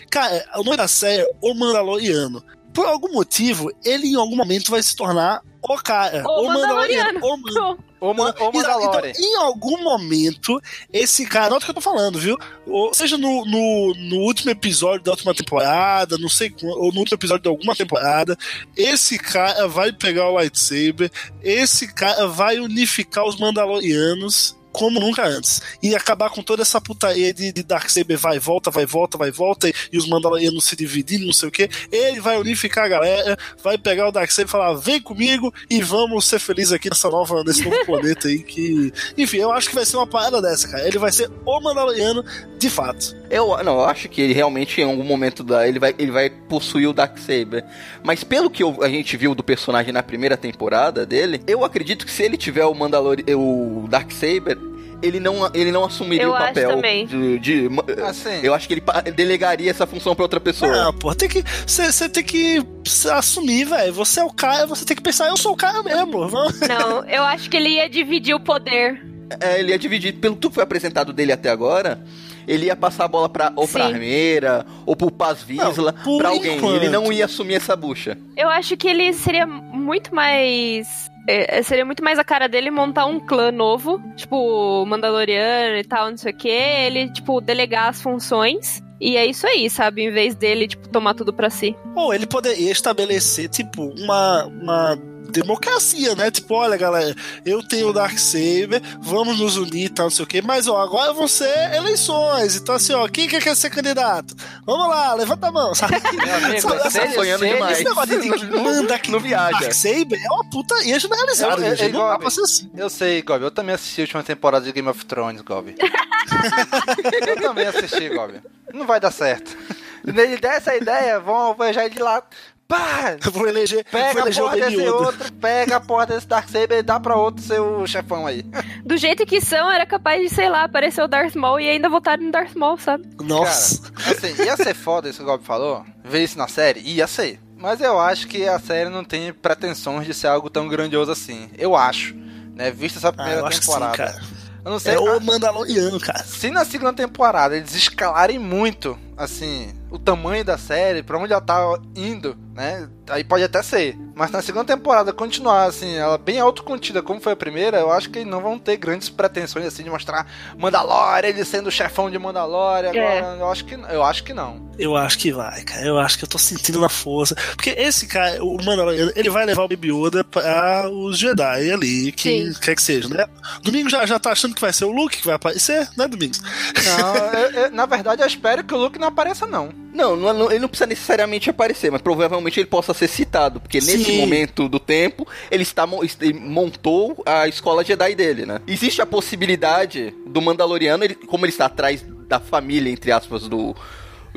Cara, o nome da série é O Mandaloriano. Por algum motivo, ele em algum momento vai se tornar o cara.
O,
o Mandaloriano.
Mandaloriano.
O, Man-
O. Mandalorian.
Então, em algum momento, esse cara, nota o que eu tô falando, viu? Ou seja, no, no, no último episódio da última temporada, não sei quando, ou no último episódio de alguma temporada, esse cara vai pegar o lightsaber, esse cara vai unificar os Mandalorianos como nunca antes. E acabar com toda essa putaria de, de Darksaber vai volta, vai volta, vai volta, e, e os Mandalorianos se dividindo, não sei o que. Ele vai unificar a galera, vai pegar o Darksaber e falar: vem comigo e vamos ser felizes aqui nessa nova, nesse novo planeta aí. Que. Enfim, eu acho que vai ser uma parada dessa, cara. Ele vai ser o Mandaloriano de fato.
Eu, não, eu acho que ele realmente em algum momento da, ele, vai, ele vai possuir o Darksaber. Mas pelo que eu- a gente viu do personagem na primeira temporada dele, eu acredito que se ele tiver o Mandalor o Darksaber, ele não, ele não assumiria
Eu
o
acho
papel
também.
de, de-
Assim.
eu acho que ele delegaria essa função pra outra pessoa.
Ah, pô, tem que. Você tem que assumir, velho. Você é o cara, você tem que pensar, eu sou o cara mesmo. Vamos-
Não, eu acho que ele ia dividir o poder.
É, ele ia dividir, pelo tudo que foi apresentado dele até agora, ele ia passar a bola pra, ou pra
Sim.
Armeira, ou pro Paz Vizla,
Não,
pra alguém.
enquanto.
Ele não ia assumir essa bucha.
Eu acho que ele seria muito mais. é, seria muito mais a cara dele montar um clã novo, tipo, Mandaloriano e tal, não sei o que. Ele, tipo, delegar as funções. E é isso aí, sabe? Em vez dele, tipo, tomar tudo pra si.
Ou ele poderia estabelecer, tipo, uma, uma democracia, né? Tipo, olha, galera, eu tenho o Darksaber, vamos nos unir e tal, não sei o quê, mas, ó, agora vão ser eleições. Então, assim, ó, quem que quer ser candidato? Vamos lá, levanta a mão, sabe?
Meu amigo,
Sabe,
se ele-
sonhando
se ele-
demais.
Esse negócio de manda que
Não viaja.
Darksaber é uma putaria generalizada,
Eu- eu-
gente. Não dá pra ser assim.
Eu sei, Gob. Eu também assisti a última temporada de Game of Thrones, Gob. eu também assisti, Gob. Não vai dar certo. Ele der essa ideia, vão alvejar ele de lá. Pá!
Eu vou eleger, vou
Pega a
eleger o
porra desse outro, pega a porra desse Darksaber e dá pra outro seu chefão aí.
Do jeito que são, era capaz de, sei lá, aparecer o Darth Maul e ainda votar no Darth Maul, sabe?
Nossa.
Cara, assim, ia ser foda isso que o Gob falou, ver isso na série, ia ser. Mas eu acho que a série não tem pretensões de ser algo tão grandioso assim. Eu acho, né? Vista essa
Ah,
primeira
eu acho que sim,
temporada.
cara.
eu não sei.
É
ah,
o Mandaloriano, cara.
Se na segunda temporada eles escalarem muito, assim, o tamanho da série, pra onde ela tá indo, né? Aí pode até ser. Mas na segunda temporada continuar, assim, ela bem autocontida como foi a primeira, eu acho que não vão ter grandes pretensões, assim, de mostrar Mandalorian, ele sendo o chefão de Mandalorian.
É.
Agora, eu acho que eu acho que não.
Eu acho que vai, cara. Eu acho que eu tô sentindo na força. Porque esse cara, o Mandaloriano, ele vai levar o Baby Yoda pra os Jedi ali, quem
Sim.
quer que seja, né? Domingo já, já tá achando que vai ser o Luke que vai aparecer, né, Domingos?
Não, eu- eu- na verdade eu espero que o Luke não apareça, não.
Não, não- não- ele não precisa necessariamente aparecer, mas provavelmente ele possa ser citado, porque nesse
Sim.
momento do tempo ele está ele montou a escola Jedi dele, né? Existe a possibilidade do Mandaloriano, ele, como ele está atrás da família entre aspas do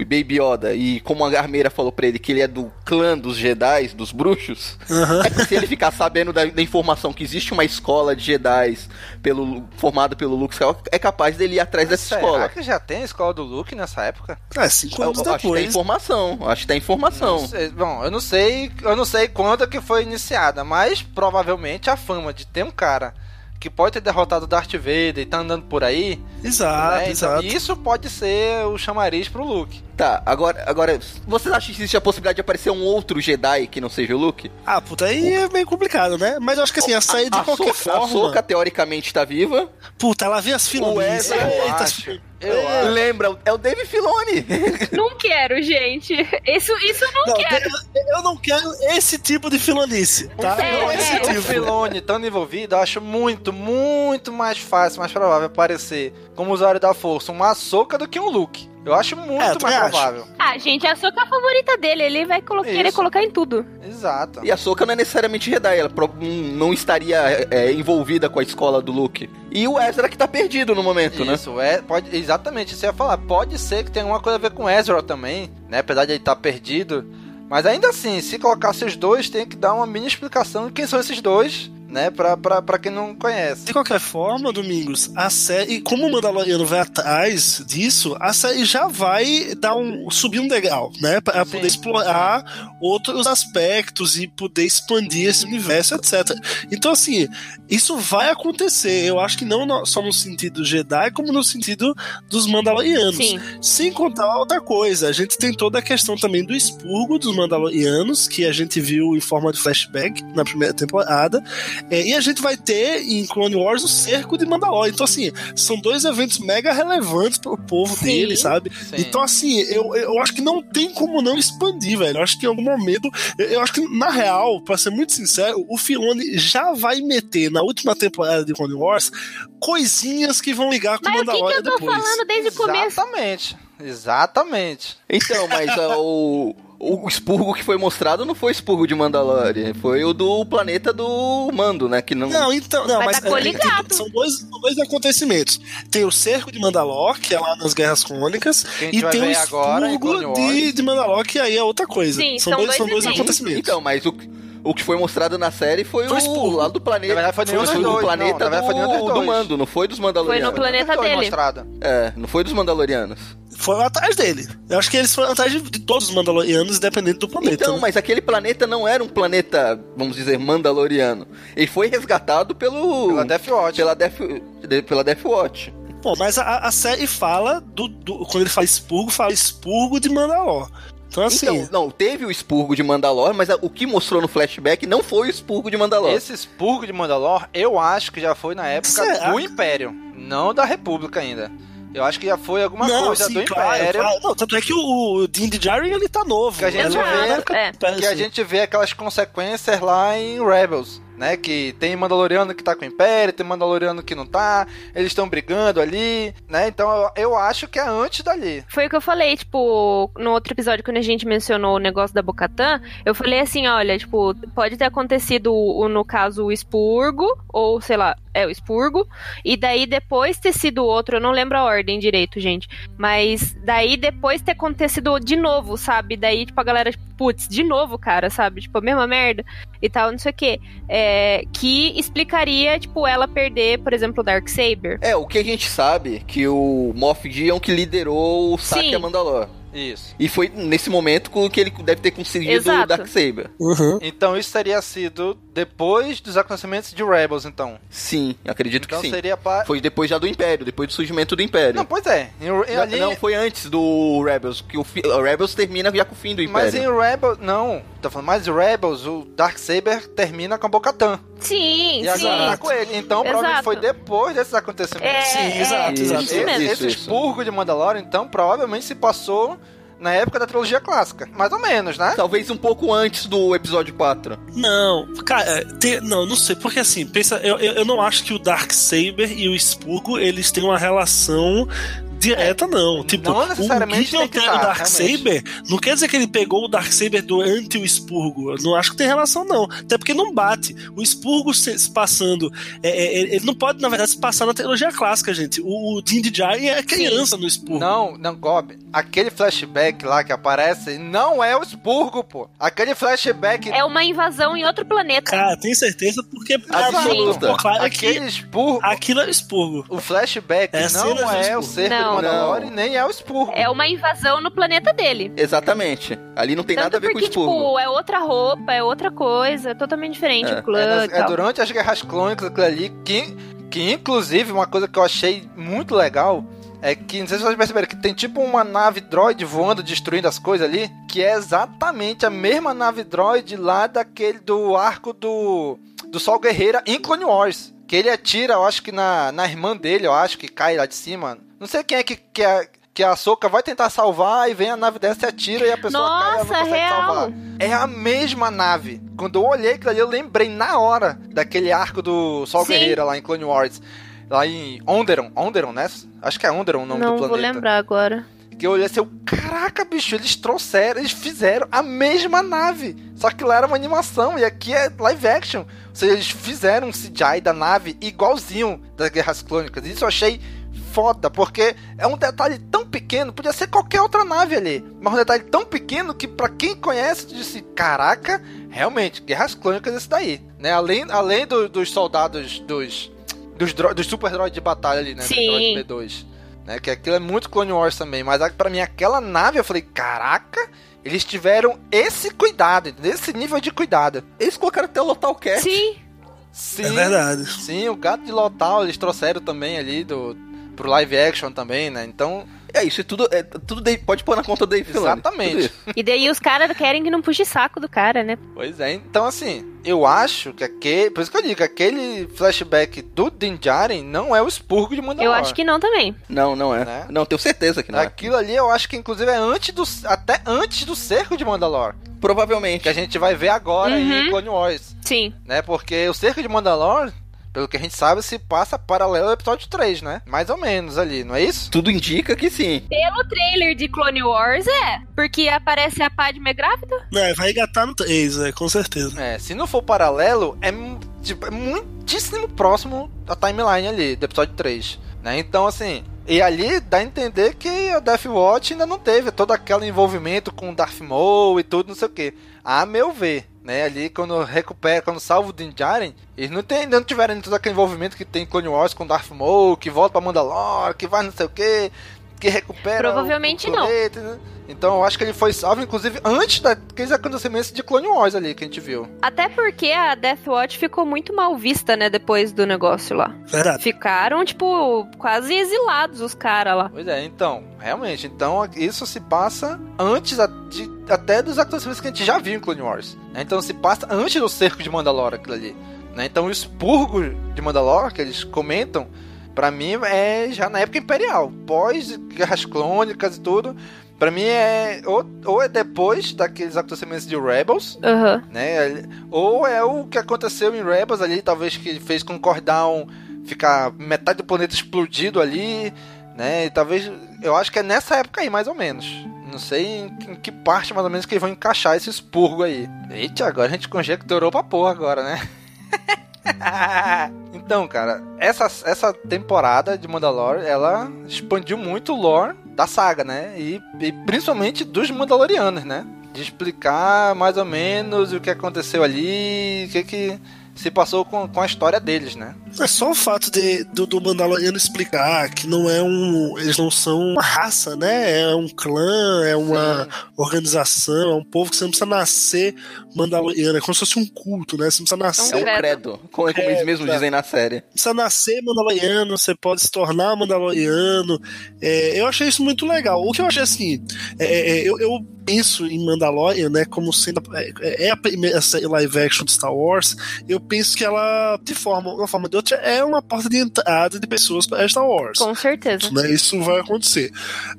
Baby Yoda e como a Armeira falou pra ele que ele é do clã dos Jedi, dos bruxos,
Aham.
é que se ele ficar sabendo da, da informação que existe uma escola de Jedi pelo, formada pelo Luke Skywalker, é capaz dele ir atrás dessa
Será
escola.
que já tem a escola do Luke nessa época?
É, cinco
Eu,
anos
acho que tem
depois.
informação, acho que tem informação.
Bom, eu não sei, eu não sei quando que foi iniciada, mas provavelmente a fama de ter um cara que pode ter derrotado o Darth Vader e tá andando por aí,
Exato,
né? Então,
exato.
isso pode ser o chamariz pro Luke.
Tá, agora, agora, vocês acham que existe a possibilidade de aparecer um outro Jedi que não seja o Luke?
Ah, puta, aí é meio complicado, né? Mas eu acho que assim, a sair de
a
qualquer
Soca, a
forma.
Soca, teoricamente tá viva.
Puta, ela vê as
O
filmes.
Ezra,
Eita,
acho.
É, lembra, é o Dave Filoni.
Não quero, gente. Isso, isso eu não,
Não,
quero.
eu, eu não quero esse tipo de filonice, tá?
É,
não esse
é.
O
tipo.
Filone estando envolvido, eu acho muito, muito mais fácil, mais provável aparecer como usuário da força uma Ahsoka do que um Luke. Eu acho muito
É, eu
mais
acho.
provável.
Ah, gente, a Soca é a favorita dele. Ele vai colo-
Isso.
querer colocar em tudo.
Exato.
E a Soca não é necessariamente Jedi, ela não estaria é, envolvida com a escola do Luke. E o Ezra que tá perdido no momento, né?
Isso, é, pode, exatamente, isso eu ia falar. Pode ser que tenha alguma coisa a ver com Ezra também, né? Apesar de ele estar perdido. Mas ainda assim, se colocasse os dois, tem que dar uma mini explicação de quem são esses dois, né? Pra, pra, pra quem não conhece.
De qualquer forma, Domingos, a série, como o Mandaloriano vai atrás disso, a série já vai dar um subir um degrau, né? Pra poder explorar outros aspectos e poder expandir esse universo, etc. Então, assim, isso vai acontecer. Eu acho que não só no sentido Jedi, como no sentido dos Mandalorianos.
Sim.
Sem contar outra coisa, a gente tem toda a questão também do expurgo dos Mandalorianos, que a gente viu em forma de flashback na primeira temporada. É, e a gente vai ter em Clone Wars o cerco de Mandalor. Então, assim, são dois eventos mega relevantes pro povo
Sim.
dele, sabe?
Sim.
Então, assim, eu, eu acho que não tem como não expandir, velho. Eu acho que em algum momento. Eu, eu acho que, na real, pra ser muito sincero, o Filoni já vai meter na última temporada de Clone Wars coisinhas que vão ligar com o
Mas o que, que
Mandalorian
eu tô
depois.
falando desde o começo?
Exatamente. Exatamente.
Então, mas o, o expurgo que foi mostrado não foi o expurgo de Mandalorian, foi o do planeta do Mando, né? Que não.
Não, então, não,
Mas
mas,
tá
é, tem- são, dois, dois acontecimentos. Tem o cerco de Mandalor, que é lá nas Guerras Crônicas,
gente
e tem o expurgo de, de Mandalor, que aí é outra coisa.
Sim,
são,
são
dois,
dois
são dois acontecimentos.
Então, mas o, o que foi mostrado na série foi,
Foi
o lá do planeta.
Na verdade, foi
foi
dos
do
dois,
planeta
não, foi
do, do. Mando, não foi dos Mandalorianos.
Foi no planeta
Foi
dele.
mostrado.
É, não foi dos Mandalorianos.
Foram atrás dele. Eu acho que eles foram atrás de, de todos os Mandalorianos, independente do planeta.
Então,
né?
mas aquele planeta não era um planeta, vamos dizer, mandaloriano. Ele foi resgatado pelo.
Pela Death Watch.
Pela Death, de- pela Death Watch.
Bom, mas a, a série fala do, do- Quando ele fala expurgo, fala expurgo de Mandalor. Então, assim.
Então, não, teve o expurgo de Mandalor, mas a- o que mostrou no flashback não foi o expurgo de Mandalor.
Esse expurgo de Mandalor, eu acho que já foi na época
Será?
do Império, não da República ainda. Eu acho que já foi alguma
não,
coisa
sim,
do
claro,
Império.
claro. Não, tanto é que o, o Din Djarin, ele tá novo.
Que a gente
Ele
vê-
na época
é.
Que a
assim.
gente vê aquelas consequências lá em Rebels, né? Que tem Mandaloriano que tá com o Império, tem Mandaloriano que não tá, eles estão brigando ali, né? Então eu, eu acho que é antes dali.
Foi o que eu falei, tipo, no outro episódio, quando a gente mencionou o negócio da Bocatã, eu falei assim, olha, tipo, pode ter acontecido, no caso, o expurgo, ou sei lá, é o expurgo, e daí depois ter sido outro, eu não lembro a ordem direito, gente, mas daí depois ter acontecido de novo, sabe? Daí, tipo, a galera, tipo, putz, de novo, cara, sabe? Tipo, a mesma merda e tal, não sei o quê. É, que explicaria, tipo, ela perder, por exemplo, o Darksaber.
É, o que a gente sabe que o Moff Gideon que liderou o saque
Sim.
a Mandalor.
Isso.
E foi nesse momento com que ele deve ter conseguido
Exato.
o Darksaber.
Uhum.
Então isso teria sido depois dos acontecimentos de Rebels, então.
Sim, acredito
Então
que sim.
seria pa...
Foi depois já do Império, depois do surgimento do Império.
Não, pois é. Em, em,
Não,
ali...
não, foi antes do Rebels, que o, fi- o Rebels termina já com o fim do
Mas
Império.
em Rebels... Não, tô falando, mas em Rebels, o Darksaber termina com a Bocatan.
Sim,
E agora
sim.
tá com ele. Então provavelmente foi depois desses acontecimentos.
É,
Sim,
é,
exato, exato.
Isso
Esse,
mesmo.
Isso,
esse
isso.
expurgo de Mandalorian, então, provavelmente se passou na época da trilogia clássica. Mais ou menos, né?
Talvez um pouco antes do episódio 4.
Não, cara, tem- não, não sei, porque assim, pensa, eu, eu, eu não acho que o Darksaber e o Expurgo, eles têm uma relação direta, não. Tipo,
não necessariamente
o Gideon o
dar,
Darksaber não quer dizer que ele pegou o Darksaber durante o Expurgo. Eu não acho que tem relação, não. Até porque não bate. O Expurgo se, se passando. é, é, ele não pode, na verdade, se passar na trilogia clássica, gente. O, o Din Djarin é criança no Expurgo.
Não, não, Gob. Aquele flashback lá que aparece não é o expurgo, pô. Aquele flashback.
É uma invasão em outro planeta.
Cara, tem certeza porque
Absoluta.
ficou claro que
Aquele expurgo.
aquilo é Expurgo.
O flashback
É
não é o cerco
Não.
nem é o expurgo.
É uma invasão no planeta dele.
Exatamente. Ali não tem
Tanto
nada a ver com o
porque,
expurgo.
tipo, é outra roupa, é outra coisa, é totalmente diferente.
É.
o clã
É, nas-
e
é durante as guerras clônicas aquilo ali que, que inclusive uma coisa que eu achei muito legal é que não sei se vocês perceberam que tem tipo uma nave droid voando destruindo as coisas ali, que é exatamente a mesma nave droid lá daquele do arco do do Sol Guerreira em Clone Wars, que ele atira, eu acho que na, na irmã dele, eu acho que cai lá de cima. Não sei quem é que que a que a Soca vai tentar salvar e vem a nave dessa e atira e a pessoa cai e não
Nossa,
consegue
real.
salvar. É a mesma nave. Quando eu olhei aquilo ali, eu lembrei na hora daquele arco do Sol
Sim.
Guerreira lá em Clone Wars. Lá em Onderon. Onderon, né? Acho que é Onderon o nome
Não
do
vou
planeta.
lembrar agora.
Que eu olhei assim, eu, caraca, bicho, eles trouxeram, eles fizeram a mesma nave. Só que lá era uma animação e aqui é live action. Ou seja, eles fizeram um CGI da nave igualzinho das Guerras Clônicas. Isso eu achei foda, porque é um detalhe tão pequeno, podia ser qualquer outra nave ali, mas um detalhe tão pequeno que pra quem conhece disse, caraca, realmente, Guerras Clônicas esse daí, né? Além, além do, dos soldados dos dos, dro- dos super droids de batalha ali, né? do
Sim.
droid B2, né? Que aquilo é muito Clone Wars também, mas a- pra mim aquela nave eu falei, caraca, eles tiveram esse cuidado, entendeu? esse nível de cuidado.
Eles colocaram até o Lotal Cat.
Sim.
Sim,
É verdade.
Sim, o gato de Lotal eles trouxeram também ali do pro live action também, né? Então,
É isso, é tudo, é, tudo Dave- pode pôr na conta do Dave Filoni.
Exatamente.
E daí os caras querem que não puxe saco do cara, né?
pois é. Então, assim, eu acho que aquele, por isso que eu digo, que aquele flashback do Din Djarin não é o expurgo de Mandalor.
Eu acho que não também.
Não, não é.
Né?
Não, tenho certeza que não é.
Aquilo ali eu acho que inclusive é antes do até antes do cerco de Mandalor,
Provavelmente.
que a gente vai ver agora
Uhum.
em Clone Wars,
Sim.
né? Porque o cerco de Mandalor, pelo que a gente sabe, se passa paralelo ao episódio 3, né? Mais ou menos ali, não é isso?
Tudo indica que sim.
Pelo trailer de Clone Wars, é. Porque aparece a Padme grávida.
É, vai engatar no 3, é, com certeza.
É, se não for paralelo, é, tipo, é muitíssimo próximo da timeline ali, do episódio 3. Né? Então, assim, e ali dá a entender que a Death Watch ainda não teve todo aquele envolvimento com Darth Maul e tudo, não sei o que. A meu ver, né? Ali quando recupera, quando salva o Din Djarin, eles não, tem, não tiveram todo aquele envolvimento que tem em Clone Wars com Darth Maul, que volta pra Mandalore, que vai não sei o que, que recupera. o-
Provavelmente
o
não.
planeta, né? Então eu acho que ele foi salvo, inclusive, antes daqueles acontecimentos de Clone Wars ali que a gente viu.
Até porque a Death Watch ficou muito mal vista, né? Depois do negócio lá.
Verdade.
Ficaram, tipo, quase exilados os caras lá.
Pois é, então, realmente, então isso se passa antes de- até dos acontecimentos que a gente já viu em Clone Wars. né? Então se passa antes do cerco de Mandalore aquilo ali. né? Então o expurgo de Mandalore, que eles comentam, pra mim é já na época imperial, pós guerras clônicas e tudo. Pra mim é ou, ou é depois daqueles acontecimentos de Rebels,
Aham.
né? Ou é o que aconteceu em Rebels ali, talvez que fez com o Cordown ficar metade do planeta explodido ali, né? E talvez eu acho que é nessa época aí, mais ou menos. Não sei em, em que parte mais ou menos que eles vão encaixar esse expurgo aí. Eita, agora a gente conjecturou pra porra agora, né? então, cara, essa, essa temporada de Mandalore, ela expandiu muito o lore da saga, né? E, e principalmente dos Mandalorianos, né? De explicar mais ou menos o que aconteceu ali, o que que se passou com, com a história deles, né?
É só o fato de, do, do Mandaloriano explicar que não é um. Eles não são uma raça, né? É um clã, é uma organização, é um povo que você não precisa nascer Mandaloriano. É como se fosse um culto, né? Você não precisa nascer.
É um credo, como, como eles mesmos
É,
dizem na série.
precisa nascer Mandaloriano, você pode se tornar Mandaloriano. É, eu achei isso muito legal. O que eu achei assim, é, é, eu, eu penso em Mandalorian, né, como sendo é, é a primeira série live action de Star Wars. Eu penso que ela, de forma, uma forma ou de outra, é uma porta de entrada de pessoas para Star Wars.
Com certeza.
Né, isso vai acontecer.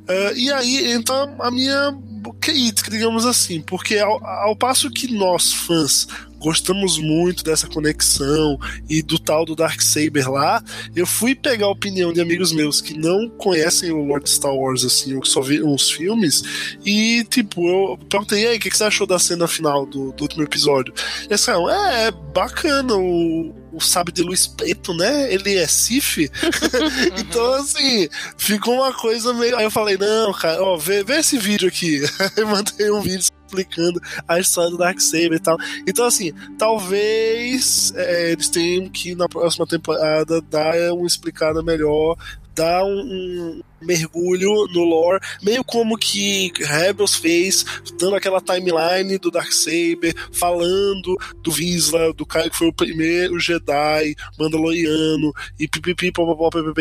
Ah, e aí entra a minha crítica, digamos assim, porque ao, ao passo que nós, fãs, gostamos muito dessa conexão e do tal do Darksaber lá, eu fui pegar a opinião de amigos meus que não conhecem o Lord Star Wars, assim, ou que só viram os filmes, e tipo, eu perguntei, e aí, o que, que você achou da cena final do, do último episódio? E eles falaram, é, é bacana o, o sabre de luz preto, né? Ele é Sif. então, assim, ficou uma coisa meio. Aí eu falei, não, cara, ó, vê, vê esse vídeo aqui. eu mandei um vídeo explicando a história do Darksaber e tal. Então, assim, talvez é, eles tenham que na próxima temporada dar uma explicada melhor, dar um, um mergulho no lore, meio como que Rebels fez, dando aquela timeline do Darksaber, falando do Vizsla, do cara que foi o primeiro Jedi Mandaloriano, e pipipi,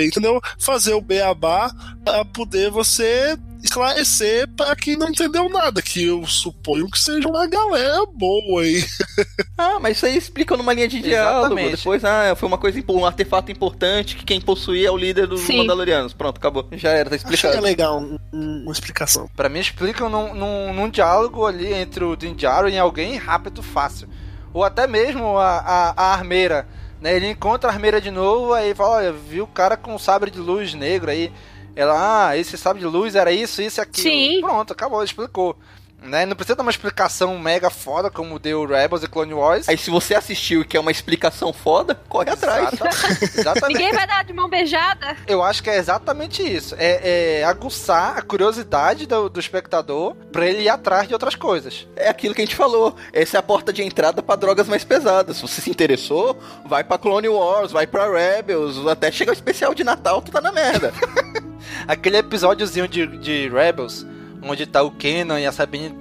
entendeu? Fazer o beabá pra poder você esclarecer para quem não entendeu nada, que eu suponho que seja uma galera boa aí.
Ah, mas isso aí explica numa linha de diálogo.
Exatamente.
Depois, ah, foi uma coisa, um artefato importante que quem possuía é o líder dos
Sim.
Mandalorianos. Pronto, acabou. Já era, tá
Achei
explicado.
legal um- um- uma explicação.
Pra mim explicam num, num, num diálogo ali entre o Din Djarin e alguém rápido, fácil. Ou até mesmo a, a, a armeira, né? Ele encontra a armeira de novo, aí fala, olha, viu o cara com um sabre de luz negro aí. Ela, ah, esse sabre de luz era isso, isso e aquilo.
Sim.
Pronto, acabou, explicou. Né? Não precisa dar uma explicação mega foda como deu Rebels e Clone Wars.
Aí se você assistiu e quer uma explicação foda, corre atrás.
Exatamente.
Ninguém vai dar de mão beijada.
Eu acho que é exatamente isso. É, é aguçar a curiosidade do, do espectador pra ele ir atrás de outras coisas.
É aquilo que a gente falou. Essa é a porta de entrada pra drogas mais pesadas. Se você se interessou, vai pra Clone Wars, vai pra Rebels, até chegar o especial de Natal, tu tá na merda.
Aquele episódiozinho de, de Rebels, onde tá o Kenan e a Sabine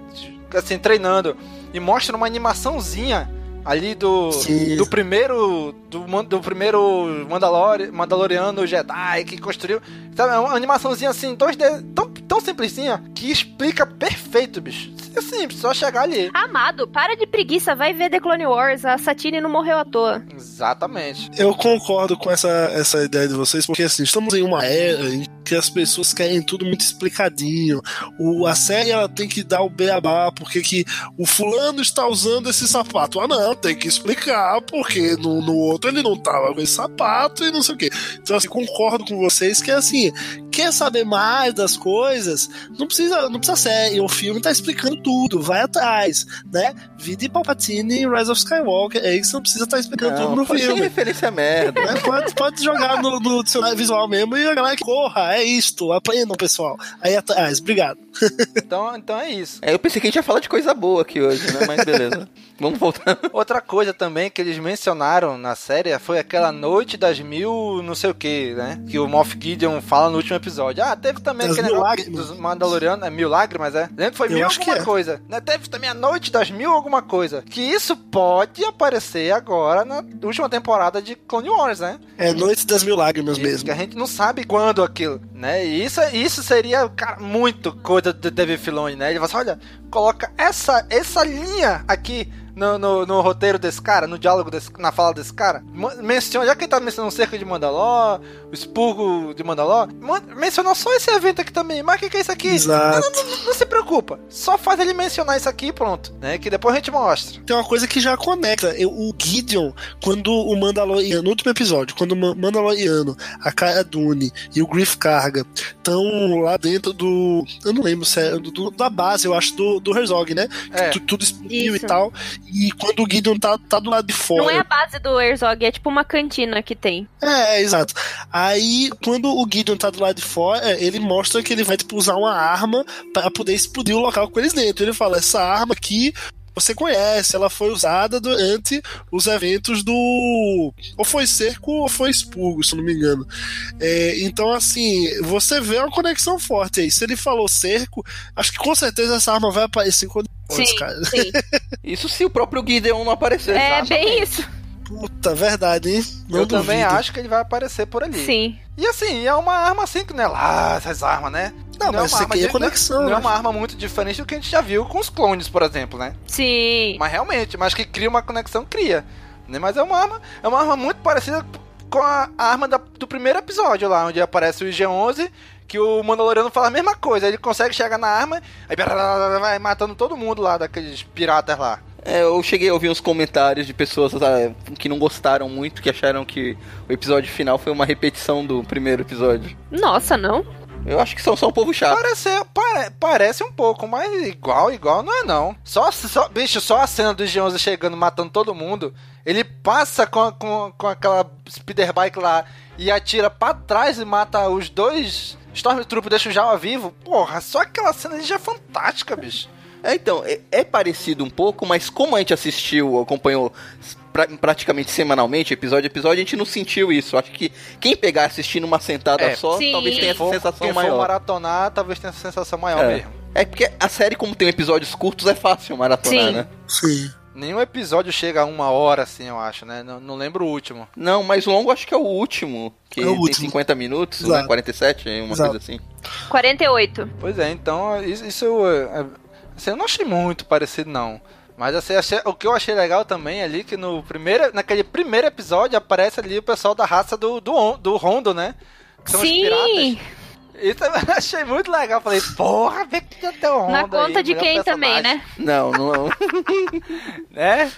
assim, treinando, e mostra uma animaçãozinha ali do, do primeiro do, do primeiro Mandalori, Mandaloriano Jedi que construiu. Sabe, é uma animaçãozinha assim, 2D, tão, tão simplesinha, que explica perfeito, bicho. É simples, só chegar ali.
Amado, para de preguiça, vai ver The Clone Wars. A Satine não morreu à toa.
Exatamente.
Eu concordo com essa, essa ideia de vocês, porque assim, estamos em uma era em que as pessoas querem tudo muito explicadinho. O, a série ela tem que dar o beabá, porque que o fulano está usando esse sapato. Ah, não, tem que explicar, porque no, no outro ele não tava com esse sapato e não sei o quê. Então, assim, concordo com vocês que assim, quer saber mais das coisas, não precisa, não precisa série, o filme tá explicando tudo, vai atrás, né? Vide Palpatine e Rise of Skywalker, é isso, não precisa estar explicando tudo no
pode ser
filme.
referência merda.
É, pode, pode jogar no, no dicionário visual mesmo e a galera que corra, é isto, aprendam, pessoal. Aí atrás, obrigado.
Então, então é isso.
É, eu pensei que a gente ia falar de coisa boa aqui hoje, né? Mas beleza. Vamos voltar.
Outra coisa também que eles mencionaram na série foi aquela noite das mil não sei o que, né? Que o Moff Gideon fala no último episódio. Ah, teve também
Das
aquele negócio dos Mandalorianos. É mil lágrimas, é? Lembra que foi
Eu
mil alguma
é.
coisa. Né? Teve também a noite das mil alguma coisa. Que isso pode aparecer agora na última temporada de Clone Wars, né?
É Noite das Mil Lágrimas
Isso,
mesmo.
Que a gente não sabe quando aquilo, né? E isso, isso seria, cara, muito coisa do David Filoni, né? Ele fala assim, olha, coloca essa, essa linha aqui no, no, no roteiro desse cara, no diálogo desse, na fala desse cara. Menciona, já que ele tá mencionando o cerco de Mandalor, o expurgo de Mandalor, menciona só esse evento aqui também. Mas o que, que é isso aqui?
Exato.
Não, não- não se preocupa. Só faz ele mencionar isso aqui e pronto, né? Que depois a gente mostra.
Tem uma coisa que já conecta. Eu- o Gideon, quando o Mandaloriano, no último episódio, quando o Ma- Mandaloriano, a Cara Dune e o Griff Carga estão lá dentro do. Eu não lembro se é do- do- da base, eu acho, do, do Herzog, né?
É.
Tu- tudo explodiu
Isso.
e tal. E quando o Gideon tá, tá do lado de fora.
Não é a base do Herzog, é tipo uma cantina que tem.
É, é, exato. Aí, quando o Gideon tá do lado de fora, ele mostra que ele vai, tipo, usar uma arma para poder explodir o local com eles dentro. Ele fala, essa arma aqui você conhece, ela foi usada durante os eventos do. Ou foi cerco ou foi expurgo, se não me engano. É, então, assim, você vê uma conexão forte aí. Se ele falou cerco, acho que com certeza essa arma vai aparecer quando.
Sim,
cara.
sim.
Isso se o próprio Gideon não aparecer.
É
Exato.
bem isso.
Puta, verdade, hein? Não
Eu também
duvido.
acho que ele vai aparecer por ali.
Sim.
E assim, é uma arma assim que não é lá essas armas, né?
Não,
é
mas
uma
você
arma
cria
de-
conexão,
Não
né?
é uma arma muito diferente do que a gente já viu com os clones, por exemplo, né?
Sim.
Mas realmente, mas que cria uma conexão, cria. Né? Mas é uma arma, é uma arma muito parecida com a arma da- do primeiro episódio lá, onde aparece o IG-11, que o Mandaloriano fala a mesma coisa. Ele consegue chegar na arma, aí vai matando todo mundo lá, daqueles piratas lá.
É, eu cheguei a ouvir uns comentários de pessoas ah, que não gostaram muito, que acharam que o episódio final foi uma repetição do primeiro episódio.
Nossa, não.
Eu acho que são só um povo chato.
Parece, pare- parece um pouco, mas igual, igual não é não. Só, só bicho, só a cena do G11 chegando, matando todo mundo. Ele passa com, a- com, com aquela speeder bike lá e atira pra trás e mata os dois Stormtroopers, deixa o Jawa vivo. Porra, só aquela cena ali já é fantástica, bicho.
É, então, é, é parecido um pouco, mas como a gente assistiu, acompanhou pra- praticamente semanalmente, episódio a episódio, a gente não sentiu isso. Acho que quem pegar assistindo uma sentada
É,
só,
sim.
talvez tenha
Quem
essa
for,
sensação
quem for
maior.
maratonar, talvez tenha essa sensação maior
É.
mesmo.
É porque a série, como tem episódios curtos, é fácil maratonar,
Sim.
né?
Sim.
Nenhum episódio chega a uma hora, assim, eu acho, né? Não, não lembro o último.
Não, mas o longo acho que é o último, que
É o
tem
último.
50 minutos,
Exato.
né? 47, uma
Exato.
coisa assim.
48.
Pois é, então isso, é, assim, eu não achei muito parecido não. Mas assim, achei- o que eu achei legal também ali que no primeiro, naquele primeiro episódio aparece ali o pessoal da raça do do, do Rondo, né? Que são os
Sim.
piratas. Isso eu achei muito legal. Falei, porra, vê que já tem o Rondo
Na conta
aí,
de quem também,
personagem.
né?
Não, não.
Né?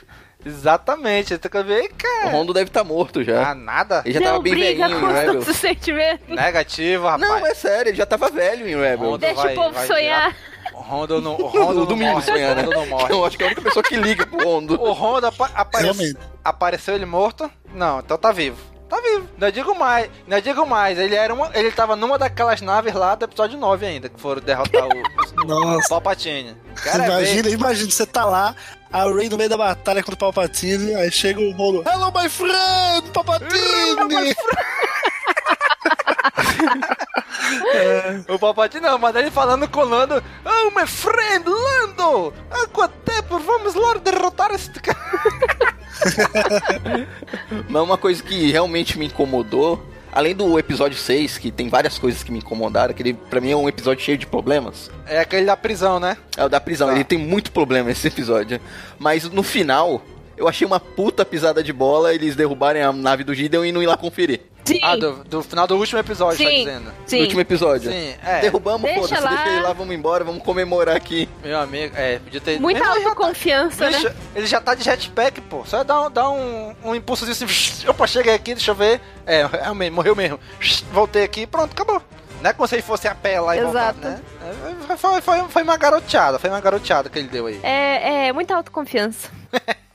Exatamente. Tem que ver,
o
cara.
Rondo deve estar morto já.
Ah, nada.
Ele já tava
não
bem
briga
velhinho
com
em
os sentimentos.
Negativo, rapaz.
Não, é sério, ele já tava velho em Rebels.
Rondo
Deixa
vai-
o povo
vai
sonhar.
virar- Rondo não, o Rondo
o Domingos
morre.
né?
O Rondo não morre.
Eu acho que é a única pessoa que liga pro Rondo.
O Rondo apa aparece-
Realmente.
apareceu ele morto? Não, então tá vivo. Tá vivo. Não digo mais, não digo mais. Ele era uma, ele tava numa daquelas naves lá do episódio 9 ainda, que foram derrotar o, o
Nossa.
Palpatine. Cara, é
imagina,
bem-
imagina, você tá lá, a Ray no meio da batalha contra o Palpatine, aí chega o Rolo, Hello, my friend, Palpatine!
O Palpatine não, mas ele falando com o Lando. Oh, my friend, Lando! Há quanto tempo vamos lá derrotar este cara?
Mas uma coisa que realmente me incomodou, além do episódio 6, que tem várias coisas que me incomodaram, que ele, pra mim é um episódio cheio de problemas.
É aquele da prisão, né?
É o da prisão,
Tá.
ele tem muito problema esse episódio. Mas no final, eu achei uma puta pisada de bola eles derrubarem a nave do Gideon e não ir lá conferir.
Sim.
Ah, do, do final do último episódio, tá
Sim.
dizendo.
Sim.
No último episódio.
Sim, é.
Derrubamos,
Deixa
foda-se,
lá.
deixa ele lá, vamos embora, vamos comemorar aqui.
Meu amigo, é, podia ter.
Muita
Mesmo ele já tá-
autoconfiança,
Bicho,
né?
ele já tá de jetpack, pô. Só dá um, dá um, um impulsozinho assim. Opa, cheguei aqui, deixa eu ver. É, realmente, morreu mesmo. Voltei aqui, pronto, acabou. Não é como se ele fosse a pé lá e voltar,
Exato.
né? É, Foi, foi, foi uma garoteada, foi uma garoteada que ele deu aí.
É, é muita autoconfiança.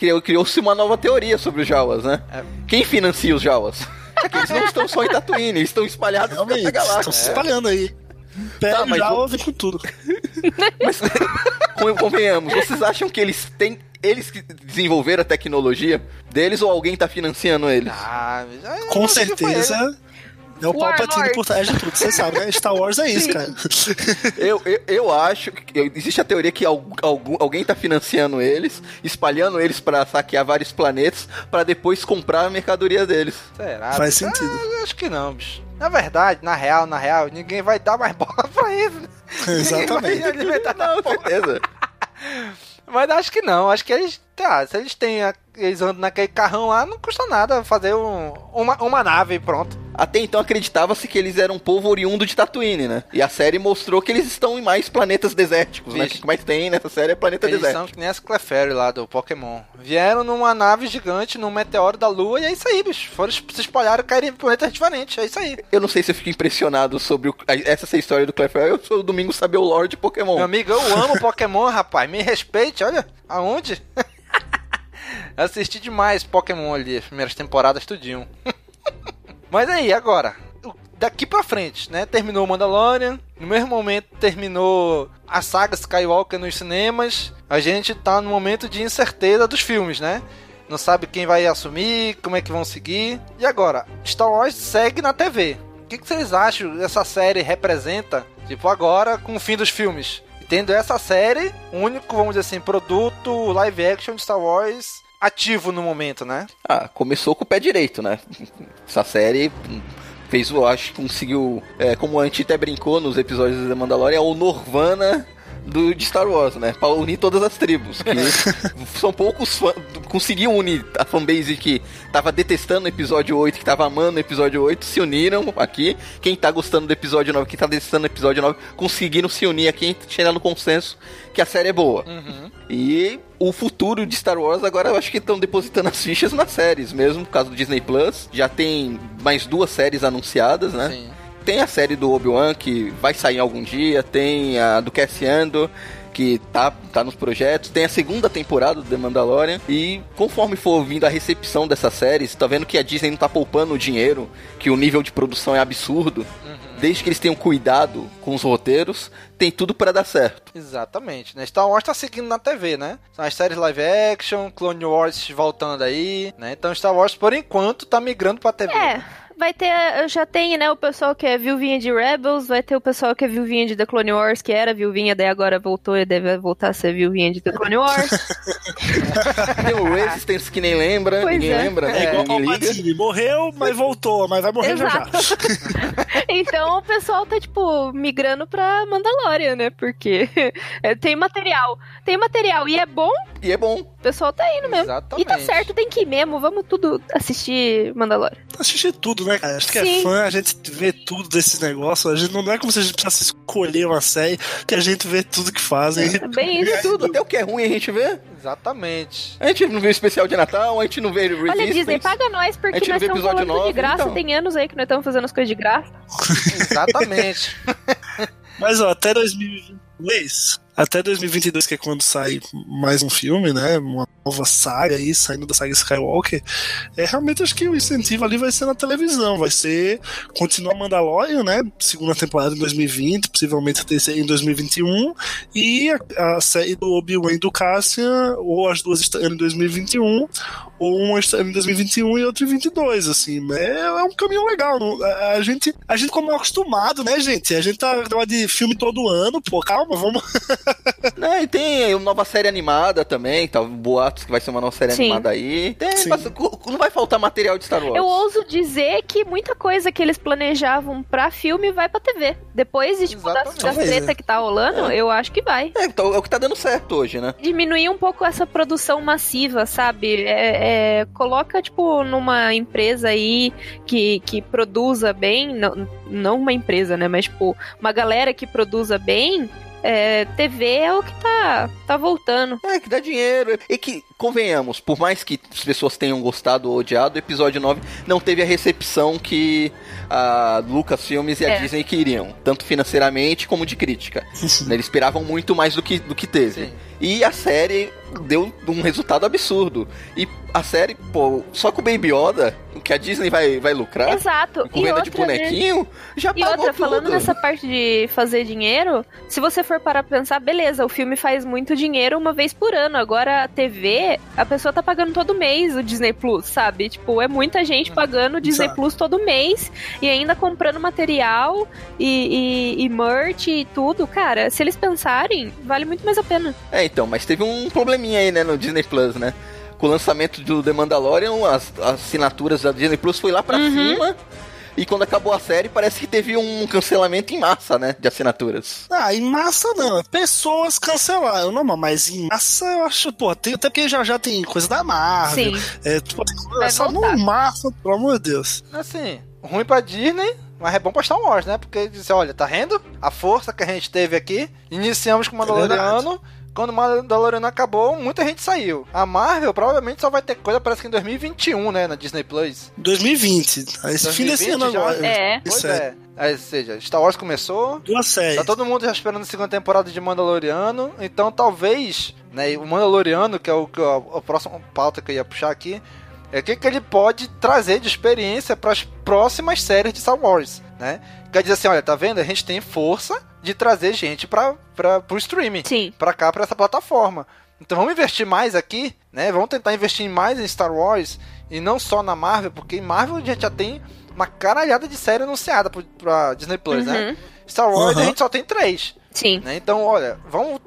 Criou- Criou-se uma nova teoria sobre os Jawas, né?
É.
Quem financia os Jawas? Porque eles não estão só em Tatooine, eles estão espalhados pela
Realmente, estão
galáxia.
se espalhando aí. Pega
Tá, mas
já,
vou-
ouve com tudo.
Con- Convenhamos, vocês acham que eles têm. Eles que desenvolveram a tecnologia deles ou alguém tá financiando eles?
Ah, já- eu
Com certeza é o. Palpatine por trás de tudo. Você sabe, né? Star Wars é isso, cara.
Eu, eu, eu acho que existe a teoria que al- algum- alguém tá financiando eles, espalhando eles pra saquear vários planetas, pra depois comprar a mercadoria deles.
Será?
Faz sentido.
Ah, acho que não, bicho. Na verdade, na real, na real, ninguém vai dar mais bola pra isso. né?
Exatamente.
Ninguém vai alimentar da
Não, certeza.
Mas acho que não, acho que eles. Tá, se eles têm. Eles andam naquele carrão lá, não custa nada fazer um, uma, uma nave e pronto.
Até então acreditava-se que eles eram um povo oriundo de Tatooine, né? E a série mostrou que eles estão em mais planetas desérticos, né? O
Vixe.
que mais tem nessa série é planeta
Eles
desértico.
são que nem as Clefairy lá do Pokémon. Vieram numa nave gigante, num meteoro da Lua, e é isso aí, bicho. Foram se espalharam caíram em planetas diferentes, é isso aí.
Eu não sei se eu fico impressionado sobre o- essa história do Clefairy. Eu sou o Domingo saber o lore de Pokémon.
Meu amigo, eu amo Pokémon, rapaz. Me respeite, olha. Aonde? Assisti demais Pokémon ali, as primeiras temporadas tudinho. Mas aí, agora, daqui pra frente, né? Terminou Mandalorian, no mesmo momento terminou a saga Skywalker nos cinemas. A gente tá no momento de incerteza dos filmes, né? Não sabe quem vai assumir, como é que vão seguir. E agora, Star Wars segue na TV. O que, que vocês acham essa série representa? Tipo, agora com o fim dos filmes. E tendo essa série, o único, vamos dizer assim, produto live action de Star Wars ativo no momento, né?
Ah, começou com o pé direito, né? Essa série fez, eu acho que conseguiu, é, como a gente até brincou nos episódios da Mandalorian, é o Norvana do, de Star Wars, né? Pra unir todas as tribos. Que são poucos fãs. Conseguiu unir a fanbase que tava detestando o episódio 8, que tava amando o episódio 8, se uniram aqui. Quem tá gostando do episódio 9, quem tá detestando o episódio 9, conseguiram se unir aqui e chegar no consenso que a série é boa. E o futuro de Star Wars agora eu acho que estão depositando as fichas nas séries mesmo, por causa do Disney Plus. Já tem mais duas séries anunciadas, né?
Sim.
Tem a série do Obi-Wan que vai sair algum dia, tem a do Cassiano que tá, tá nos projetos, tem a segunda temporada do The Mandalorian e conforme for vindo a recepção dessas séries, tá vendo que a Disney não tá poupando o dinheiro, que o nível de produção é absurdo. Desde que eles tenham cuidado com os roteiros, tem tudo para dar certo.
Exatamente, né? Star Wars tá seguindo na TV, né? São as séries live action, Clone Wars voltando aí, né? Então Star Wars, por enquanto, tá migrando pra TV.
É, vai ter. Já tem, né, o pessoal que é viuvinha de Rebels, vai ter o pessoal que é viuvinha de The Clone Wars, que era viuvinha, daí agora voltou e deve voltar a ser viuvinha de The Clone Wars.
Tem o Resistance que nem lembra,
Pois
ninguém
é.
lembra, né?
É igual. Palpatine. Morreu, mas voltou, mas vai morrer já já.
então o pessoal tá, tipo, migrando pra Mandalorian, né? Porque é, tem material. Tem material e é bom,
E é bom.
o pessoal tá indo mesmo.
Exatamente.
E tá certo, tem que ir mesmo. Vamos tudo assistir Mandalorian.
Assistir tudo, né, cara? Acho que
Sim.
é fã, a gente vê tudo desses negócios. A gente não é como se a gente precisasse escolher uma série, que a gente vê tudo que fazem.
É bem isso.
Tudo, até o que é ruim a gente vê.
Exatamente.
A gente não vê o especial de Natal, a gente não vê Resistance.
Olha, Disney, paga nós,
A
porque
gente não
nós
vê
estamos falando tudo de
9,
graça.
então.
Tem anos aí que nós estamos fazendo as coisas de graça.
Exatamente.
Mas ó, até 2020. Até 2022, que é quando sai mais um filme, né? Uma nova saga aí, saindo da saga Skywalker. É, realmente acho que o incentivo ali vai ser na televisão, vai ser continuar Mandalorian, né? Segunda temporada em 2020, possivelmente terceira em 2021, e a, a série do Obi-Wan e do Cassian, ou as duas estão em 2021, ou uma está em 2021 e outra em 22, assim. É, é um caminho legal. A, gente, a gente como é acostumado, né, gente? A gente tá de filme todo ano, pô, calma, vamos.
né, e tem uma nova série animada também, tá? Boatos que vai ser uma nova série Sim. animada aí. Tem, mas, não vai faltar material de Star Wars.
Eu ouso dizer que muita coisa que eles planejavam pra filme vai pra TV. Depois de, tipo, da, da treta que tá rolando, é. eu acho que vai.
É, então, é o que tá dando certo hoje, né?
Diminuir um pouco essa produção massiva, sabe? É, é, coloca, tipo, numa empresa aí que, que produza bem, não, não uma empresa, né? Mas, tipo, uma galera que produza bem é, TV é o que tá, tá voltando.
É, que dá dinheiro. E que, convenhamos, por mais que as pessoas tenham gostado ou odiado, o episódio 9 não teve a recepção que a Lucasfilmes e a é. Disney queriam, tanto financeiramente como de crítica. Eles esperavam muito mais do que, do que teve. Sim. E a série deu um resultado absurdo. E a série, pô, só com o Baby Yoda, o que a Disney vai, vai lucrar.
Exato.
Com venda de bonequinho, né? já
e outra, tudo. falando nessa parte de fazer dinheiro, se você for para pensar, beleza, o filme faz muito dinheiro uma vez por ano. Agora a TV, a pessoa tá pagando todo mês o Disney Plus, sabe? Tipo, é muita gente pagando o Disney Plus todo mês e ainda comprando material e, e, e merch e tudo. Cara, se eles pensarem, vale muito mais a pena.
É, então, mas teve um probleminha aí, né, no Disney Plus, né? Com o lançamento do The Mandalorian, as, as assinaturas da Disney Plus foi lá pra uhum. cima. E quando acabou a série, parece que teve um cancelamento em massa, né? De assinaturas.
Ah, em massa não. Pessoas cancelaram. Não, mas em massa eu acho, pô, tem, até porque já já tem coisa da Marvel. Sim. É, tipo, é só no massa, pelo amor de Deus.
Assim, ruim pra Disney, mas é bom pra Star Wars, né? Porque disse, olha, tá vendo? A força que a gente teve aqui. Iniciamos com o Mandaloriano. É quando o Mandaloriano acabou, muita gente saiu. A Marvel provavelmente só vai ter coisa, parece que em 2021, né, na Disney Plus.
2020. Esse fim desse ano agora.
É.
Pois é. é. Ou seja, Star Wars começou.
Duas séries.
Tá todo mundo já esperando a segunda temporada de Mandaloriano. Então talvez, né, o Mandaloriano, que é o, que é a próxima pauta que eu ia puxar aqui, é o que, que ele pode trazer de experiência para as próximas séries de Star Wars, né? Quer dizer assim, olha, tá vendo? A gente tem força de trazer gente para pro streaming.
Sim.
Pra cá, pra essa plataforma. Então vamos investir mais aqui, né? Vamos tentar investir mais em Star Wars e não só na Marvel, porque em Marvel a gente já tem uma caralhada de série anunciada pra, pra Disney Plus, né? uhum. né? Star Wars uhum. a gente só tem três.
Sim.
Né? Então, olha, vamos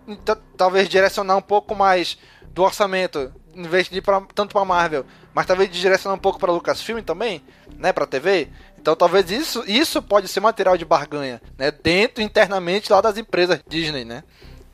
talvez direcionar um pouco mais do orçamento, em vez de ir pra, tanto pra Marvel, mas talvez direcionar um pouco pra Lucasfilm também, né? Pra TV. Então talvez isso, isso pode ser material de barganha, né? Dentro, internamente lá das empresas Disney, né?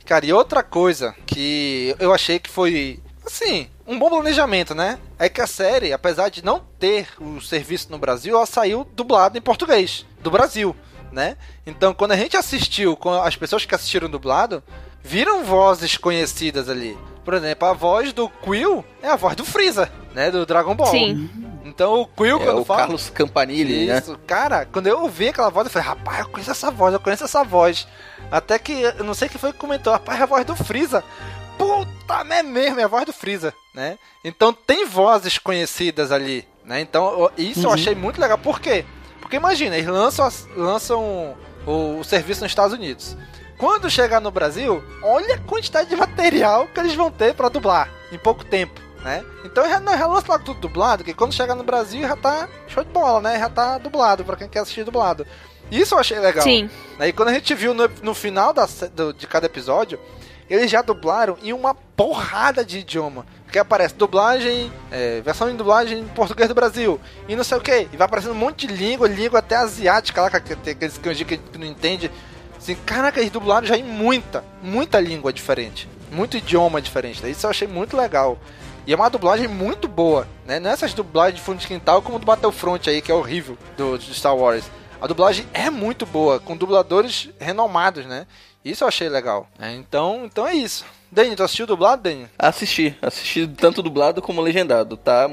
Cara, e outra coisa que eu achei que foi, assim, um bom planejamento, né? É que a série, apesar de não ter o serviço no Brasil, ela saiu dublada em português, do Brasil, né? Então quando a gente assistiu, as pessoas que assistiram dublado, viram vozes conhecidas ali. Por exemplo, a voz do Quill é a voz do Freeza, né? Do Dragon Ball.
Sim.
Então o Quill,
é,
quando
o
fala.
Carlos Campanile, né?
Isso, cara, quando eu ouvi aquela voz, eu falei, rapaz, eu conheço essa voz, eu conheço essa voz. Até que, eu não sei quem foi que comentou, rapaz, é a voz do Freeza. Puta, é mesmo, é a voz do Freeza, né? Então tem vozes conhecidas ali, né? Então, isso uhum. eu achei muito legal. Por quê? Porque imagina, eles lançam, lançam o, o serviço nos Estados Unidos. Quando chegar no Brasil, olha a quantidade de material que eles vão ter para dublar em pouco tempo né? Então já, não, já lança logo tudo dublado, que quando chegar no Brasil já tá show de bola, né? Já tá dublado, pra quem quer assistir dublado. Isso eu achei legal.
Sim.
E quando a gente viu no, no final da, do, de cada episódio, eles já dublaram em uma porrada de idioma. Que aparece dublagem, é, versão em dublagem em português do Brasil, e não sei o que. E vai aparecendo um monte de língua, língua até asiática lá, que tem aqueles kanji que não entende. Assim, caraca, eles dublaram já em muita, muita língua diferente. Muito idioma diferente. Isso eu achei muito legal. E é uma dublagem muito boa, né? Não é essas dublagens de fundo de quintal como do Battlefront aí, que é horrível, do, do Star Wars. A dublagem é muito boa, com dubladores renomados, né? Isso eu achei legal. Né? Então, então é isso. Dani, tu assistiu dublado, Dani?
Assisti. Assisti tanto dublado como legendado, tá?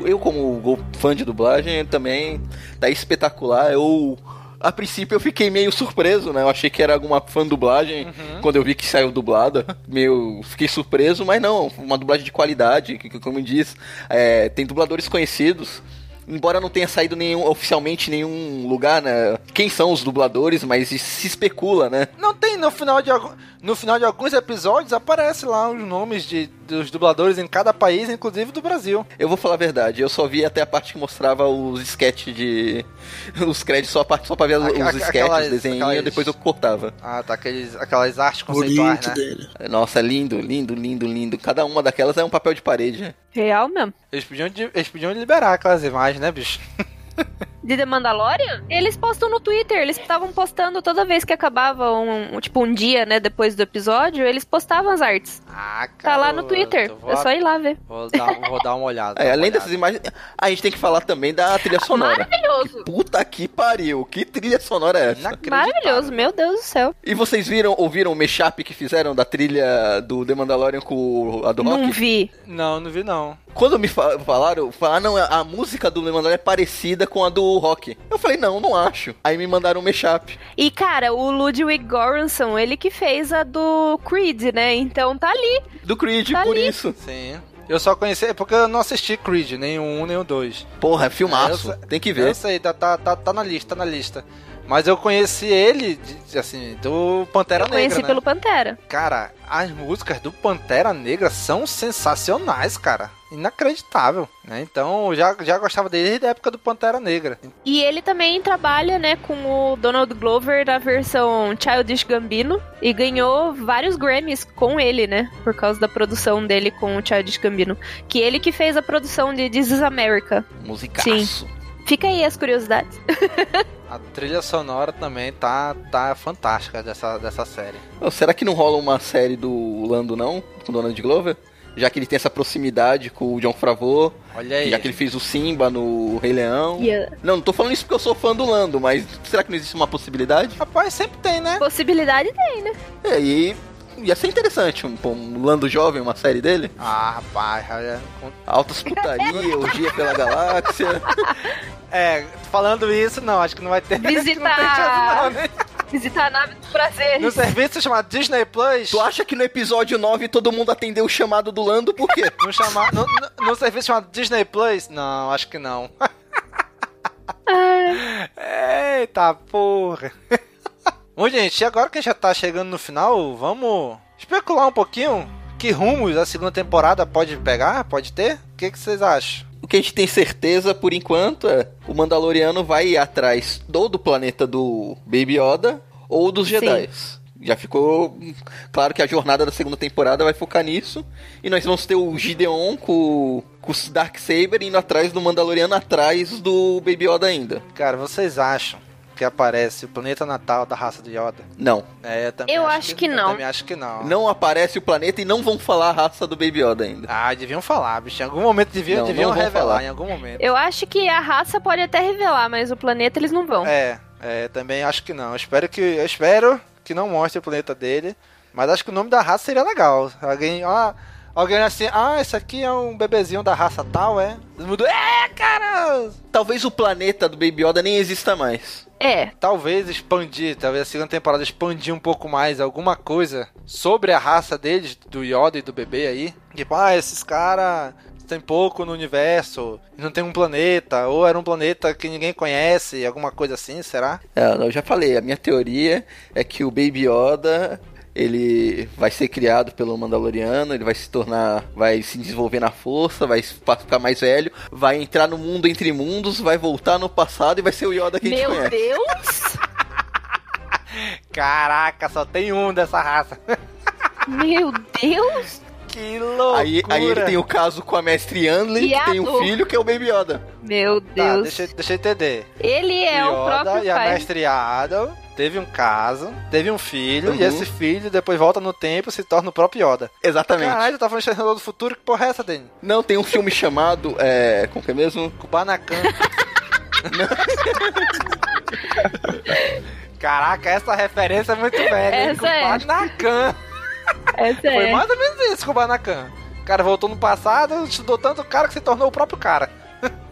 Eu, como fã de dublagem, também tá espetacular. Eu a princípio eu fiquei meio surpreso, né? Eu achei que era alguma fã dublagem
Uhum.
quando eu vi que saiu dublada. Meio fiquei surpreso, mas não, uma dublagem de qualidade, que, como diz, é, tem dubladores conhecidos. Embora não tenha saído nenhum, oficialmente em nenhum lugar, né? Quem são os dubladores, mas se especula, né?
Não tem no final de no final de alguns episódios aparece lá os nomes de, dos dubladores em cada país, inclusive do Brasil.
Eu vou falar a verdade, eu só vi até a parte que mostrava os sketches de. Os créditos, só a parte só pra ver os
Aqu-
sketches,
aquelas-
desenhinho,
aquelas-
depois eu cortava.
Ah, tá aqueles, aquelas artes conceituais, né?
Nossa, lindo, lindo, lindo, lindo. Cada uma daquelas é um papel de parede.
Real mesmo.
Eles podiam, eles podiam liberar aquelas imagens, né, bicho?
De The Mandalorian? Eles postam no Twitter, eles estavam postando toda vez que acabava um, um- tipo um dia, né, depois do episódio, eles postavam as artes.
Ah,
Tá lá no Twitter,
vou-
é só ir lá ver.
Vou dar, vou dar uma olhada.
É, além dessas imagens, a gente tem que falar também da trilha sonora.
Maravilhoso!
Puta que pariu, que trilha sonora é essa?
Maravilhoso, meu Deus do céu.
E vocês viram, ouviram o mashup que fizeram da trilha do The Mandalorian com a do Rock?
Não vi.
Não, não vi não.
Quando me fa- falaram, falaram, não, a música do The Mandalorian é parecida com a do Rock. Eu falei, não, não acho. Aí me mandaram um mashup.
E, cara, o Ludwig Göransson, ele que fez a do Creed, né? Então tá ali.
Do Creed,
Tá
por
ali.
isso.
Sim. Eu só conheci, porque eu não assisti Creed, nem o 1 nem o 2.
Porra, é filmaço.
É, eu
Tem que ver.
Eu sei, tá, tá, tá, tá na lista, tá na lista. Mas eu conheci ele, assim, do Pantera
Eu conheci
Negra, né?
pelo Pantera.
Cara, as músicas do Pantera Negra são sensacionais, cara. Inacreditável, né? Então, eu já, já gostava dele desde a época do Pantera Negra.
E ele também trabalha, né, com o Donald Glover na versão Childish Gambino e ganhou vários Grammys com ele, né, por causa da produção dele com o Childish Gambino, que ele que fez a produção de This Is America.
Musicaço.
Sim. Fica aí as curiosidades.
A trilha sonora também tá, tá fantástica dessa, dessa série.
Ô, será que não rola uma série do Lando, não? Com Donald Glover? Já que ele tem essa proximidade com o John Favreau.
Olha aí.
Já que ele fez o Simba no Rei Leão.
Yeah.
Não, não tô falando isso porque eu sou fã do Lando, mas será que não existe uma possibilidade?
Rapaz, sempre tem, né?
Possibilidade tem, né?
É, e ia ser interessante um, um Lando jovem, uma série dele.
Ah, rapaz, olha.
Altas putaria, orgia pela galáxia.
É, falando isso, não, acho que não vai ter. Não tem chance,
Visitar.
não, né?
Visitar a nave dos prazeres.
No serviço chamado Disney Plus.
Tu acha que no episódio 9 todo mundo atendeu o chamado do Lando? Por quê?
No, chama... no, no, no serviço chamado Disney Plus? Não, acho que não. Eita porra. Bom, gente, agora que já tá chegando no final, vamos especular um pouquinho que rumos a segunda temporada pode pegar? Pode ter? O que, que vocês acham?
O que a gente tem certeza por enquanto é o Mandaloriano vai ir atrás ou do planeta do Baby Yoda ou dos Jedi. Já ficou claro que a jornada da segunda temporada vai focar nisso. E nós vamos ter o Gideon com, com o Darksaber indo atrás do Mandaloriano atrás do Baby Yoda ainda.
Cara, vocês acham que aparece o planeta natal da raça do Yoda?
Não.
É, eu também
Eu acho que não.
Eu também acho que não.
Não aparece o planeta e não vão falar a raça do Baby Yoda ainda.
Ah, deviam falar, bicho. Em algum momento deviam,
Não,
deviam
não
revelar,
falar.
em algum momento.
Eu acho que a raça pode até revelar, mas o planeta eles não vão.
É, é, também acho que não. Eu espero que, eu espero que não mostre o planeta dele. Mas acho que o nome da raça seria legal. Alguém, ó, alguém assim, ah, esse aqui é um bebezinho da raça tal, é? Mundo, é, cara!
Talvez o planeta do Baby Yoda nem exista mais.
É.
Talvez expandir, talvez a segunda temporada expandir um pouco mais alguma coisa sobre a raça deles, do Yoda e do bebê aí. Tipo, ah, esses caras tem pouco no universo, não tem um planeta, ou era um planeta que ninguém conhece, alguma coisa assim, será?
É, eu já falei, a minha teoria é que o Baby Yoda ele vai ser criado pelo Mandaloriano, ele vai se tornar, vai se desenvolver na força, vai ficar mais velho, vai entrar no mundo entre mundos, vai voltar no passado e vai ser o Yoda que a gente
Meu
conhece.
Deus!
Caraca, só tem um dessa raça.
Meu Deus!
Que loucura!
Aí, aí ele tem o caso com a mestre Yanli, que tem um filho que é o Baby Yoda.
Meu
Tá,
Deus.
deixa, deixa eu entender.
Ele é o,
Yoda
próprio
e a
pai.
mestre Yaddle teve um caso, teve um filho,
Uhum.
e esse filho depois volta no tempo e se torna o próprio Yoda.
Exatamente.
Caralho, tu tá falando do Futuro? Que porra é essa, Dani?
Não, tem um filme chamado, é, como que é mesmo?
Kubanacan. Caraca, essa referência é muito velha. hein?
Essa é. Essa
Foi
é.
mais ou menos isso, Kubanacan. O cara voltou no passado, estudou tanto o cara que se tornou o próprio cara.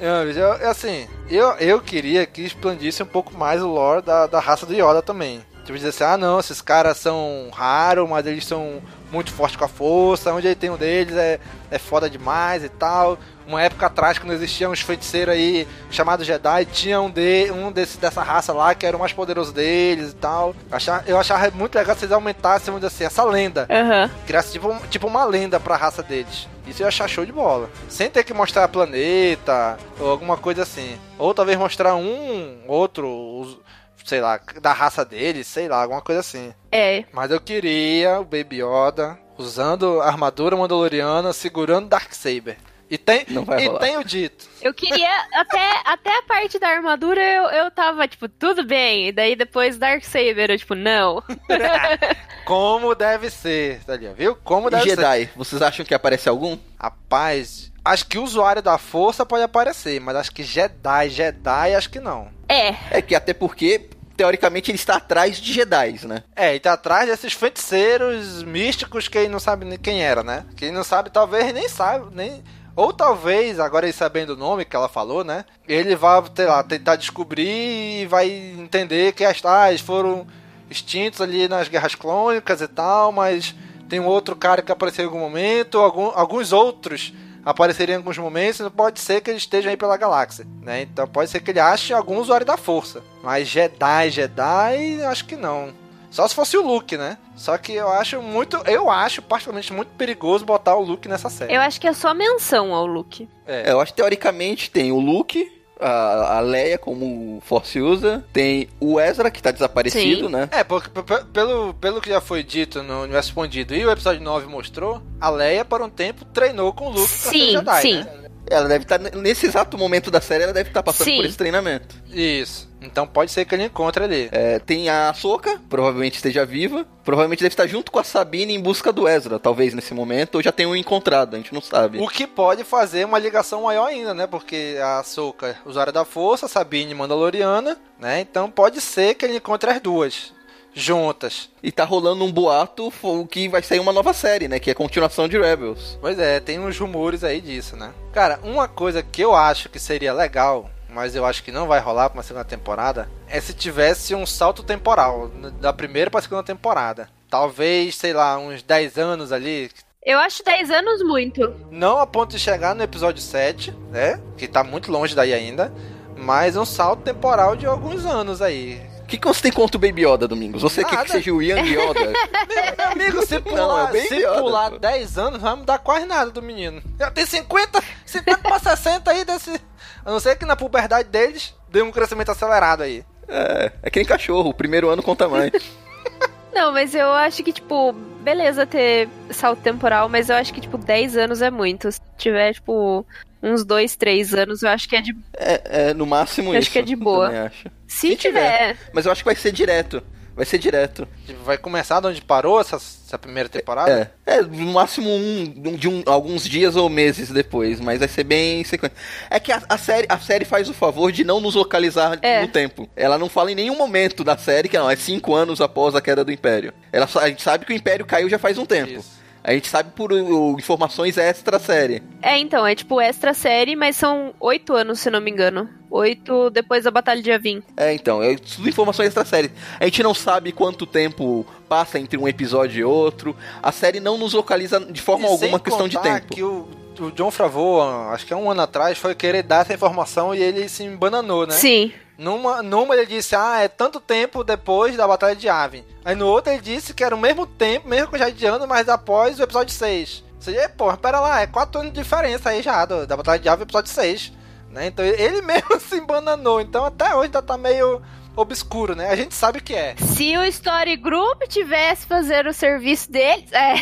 Eu, eu, assim, eu, eu queria que expandisse um pouco mais o lore da, da raça do Yoda também. Tipo, dizer assim, ah não, esses caras são raros, mas eles são muito fortes com a força, onde ele tem um deles é, é foda demais e tal. Uma época atrás, quando existiam uns feiticeiros aí chamados Jedi, tinha um, de, um desse, dessa raça lá que era o mais poderoso deles e tal. Eu achava, eu achava muito legal se eles aumentassem, vamos dizer assim, essa lenda.
Uhum.
Criasse tipo, tipo uma lenda pra raça deles. Isso eu ia achar show de bola. Sem ter que mostrar planeta ou alguma coisa assim. Ou talvez mostrar um, outro, sei lá, da raça deles, sei lá, alguma coisa assim.
É.
Mas eu queria o Baby Yoda usando a armadura mandaloriana, segurando Darksaber. E tem, e
rolar.
tem o dito.
Eu queria, até, até a parte da armadura eu, eu tava, tipo, tudo bem. E daí depois Darksaber, eu, tipo, não.
Como deve ser, tá ligado? Viu? Como deve
e Jedi,
ser.
vocês acham que aparece algum?
Rapaz, acho que o usuário da força pode aparecer, mas acho que Jedi, Jedi, acho que não.
É.
É que até porque teoricamente ele está atrás de Jedi, né?
É, e tá atrás desses feiticeiros místicos que ele não sabe nem quem era, né? Quem não sabe, talvez nem sabe, nem. Ou talvez, agora ele sabendo o nome que ela falou, né? Ele vai, sei lá, tentar descobrir e vai entender que as tais foram extintos ali nas guerras clônicas e tal, mas tem um outro cara que apareceu em algum momento, algum, alguns outros apareceriam em alguns momentos, não pode ser que ele esteja aí pela galáxia, né? Então pode ser que ele ache algum usuário da força. Mas Jedi, Jedi, acho que não. Só se fosse o Luke, né? Só que eu acho muito, eu acho particularmente muito perigoso botar o Luke nessa série.
Eu acho que é só menção ao Luke.
É. Eu acho que teoricamente tem o Luke, a, a Leia como Force User, tem o Ezra que tá desaparecido,
Sim.
né?
É, porque pelo, pelo que já foi dito no Universo Expandido e o episódio 9 mostrou, a Leia por um tempo treinou com o Luke pra ser
Sim,
Jedi,
sim.
né?
Ela deve estar nesse exato momento da série, ela deve estar passando
Sim.
por esse treinamento.
Isso. Então pode ser que ele encontre ali.
É, tem a Soka, provavelmente esteja viva. Provavelmente deve estar junto com a Sabine em busca do Ezra, talvez nesse momento, ou já tenham encontrado, a gente não sabe.
O que pode fazer uma ligação maior ainda, né? Porque a Soka, usuária da força, a Sabine Mandaloriana, né? Então pode ser que ele encontre as duas juntas.
E tá rolando um boato que vai sair uma nova série, né? Que é a continuação de Rebels.
Pois é, tem uns rumores aí disso, né? Cara, uma coisa que eu acho que seria legal, mas eu acho que não vai rolar pra uma segunda temporada, é se tivesse um salto temporal da primeira pra segunda temporada. Talvez, sei lá, uns 10 anos ali.
Eu acho 10 anos muito.
Não a ponto de chegar no episódio 7, né? Que tá muito longe daí ainda. Mas um salto temporal de alguns anos aí.
O que, que você tem contra o Baby Yoda, Domingos? Você quer que
Nada.
seja o Young Yoda?
Meu amigo, se pular,
Não, é
se
Yoda,
pular
pô.
10 anos, não vai mudar quase nada do menino. Já tem 50, 50 pra 60 aí desse. A não ser que na puberdade deles dê um crescimento acelerado aí.
é, é que nem cachorro, o primeiro ano conta mais.
Não, mas eu acho que, tipo, beleza ter salto temporal, mas eu acho que, tipo, 10 anos é muito. Se tiver, tipo, uns 2, 3 anos, eu acho que é de.
É, é, no máximo
Eu
isso.
acho que é de boa.
acho.
Se, tiver.
Mas eu acho que vai ser direto. Vai ser direto.
Vai começar de onde parou essa, essa primeira temporada?
É, é no máximo um, de um- alguns dias ou meses depois, mas vai ser bem sequente. É que a, a série, a série faz o favor de não nos localizar
É.
no tempo. Ela não fala em nenhum momento da série que não, é cinco anos após a queda do Império. Ela, só- a gente sabe que o Império caiu já faz um tempo.
Isso.
A gente sabe por uh, informações extra série.
É, então, é tipo extra série, mas são 8 anos, se não me engano. 8 depois da Batalha de Avin.
É, então, é tudo informações extra série. A gente não sabe quanto tempo passa entre um episódio e outro. A série não nos localiza de forma
E
alguma
sem
questão de tempo.
que o, o John Favreau, acho que é um ano atrás, foi querer dar essa informação e ele se embananou, né?
Sim.
Numa, numa ele disse, ah, é tanto tempo depois da Batalha de Yavin. Aí no outro ele disse que era o mesmo tempo, mesmo quantidade de anos, mas após o episódio 6. Ou seja, pô, pera lá, é 4 anos de diferença aí já do, da Batalha de Yavin episódio 6. Né? Então ele- mesmo se embananou. Então até hoje ainda tá meio obscuro, né? A gente sabe que é.
Se o Story Group tivesse fazer o serviço deles, é.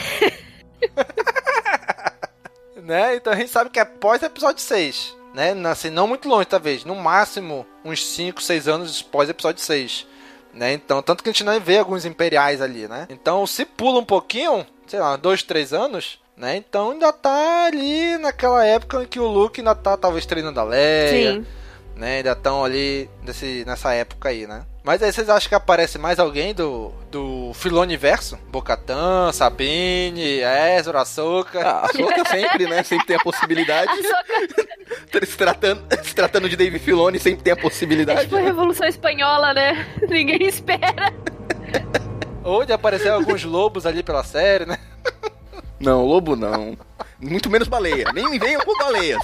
né? Então a gente sabe que é pós episódio 6, né? Assim, não muito longe, talvez, no máximo uns 5, 6 anos pós episódio 6, né? Então, tanto que a gente não vê alguns imperiais ali, né? Então, se pula um pouquinho, sei lá, 2, 3 anos, né? Então ainda tá ali naquela época em que o Luke ainda tá talvez treinando a Leia,
Sim.
né? Ainda estão ali nesse, nessa época aí, né? Mas aí vocês acham que aparece mais alguém do, do Filoniverso? Bocatan, Sabine, Ezra, Ahsoka?
Ah, a Soca sempre, né? Sempre tem a possibilidade.
A Soca,
se, tratando, se tratando de Dave Filoni sempre tem a possibilidade.
É tipo a Revolução Espanhola, né? Ninguém espera.
Ou de aparecer alguns lobos ali pela série, né?
Não, lobo não. Muito menos baleia. Nem me venham com baleias.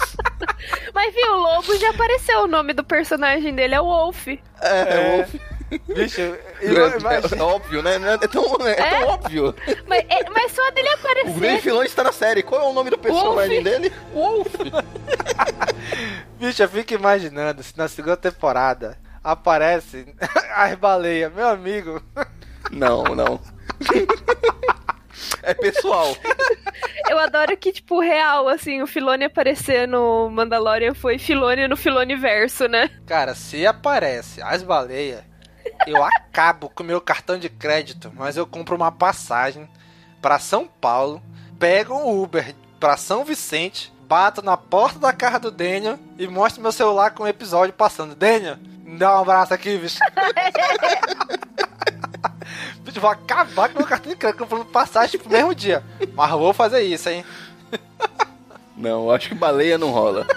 Mas viu, o lobo já apareceu. O nome do personagem dele é Wolf.
É, é Wolf.
Bicho,
é, é, óbvio, né? É tão, é, é? tão óbvio.
Mas, é, mas só dele aparecer.
O Dave Filoni está na série. Qual é o nome do personagem Wolf. dele? Wolf.
Bicho, eu fico imaginando se na segunda temporada aparece as baleias, meu amigo.
Não, não. É pessoal.
Eu adoro que, tipo, real, assim, o Filone aparecer no Mandalorian foi Filone no Filoniverso, né?
Cara, se aparece as baleias, eu acabo com meu cartão de crédito, mas eu compro uma passagem para São Paulo, pego um Uber para São Vicente, bato na porta da casa do Daniel e mostro meu celular com o episódio passando. Daniel, me dá um abraço aqui, bicho. bicho, vou acabar com meu cartão de crédito comprando passagem pro mesmo dia. Mas vou fazer isso, hein?
Não, acho que baleia não rola.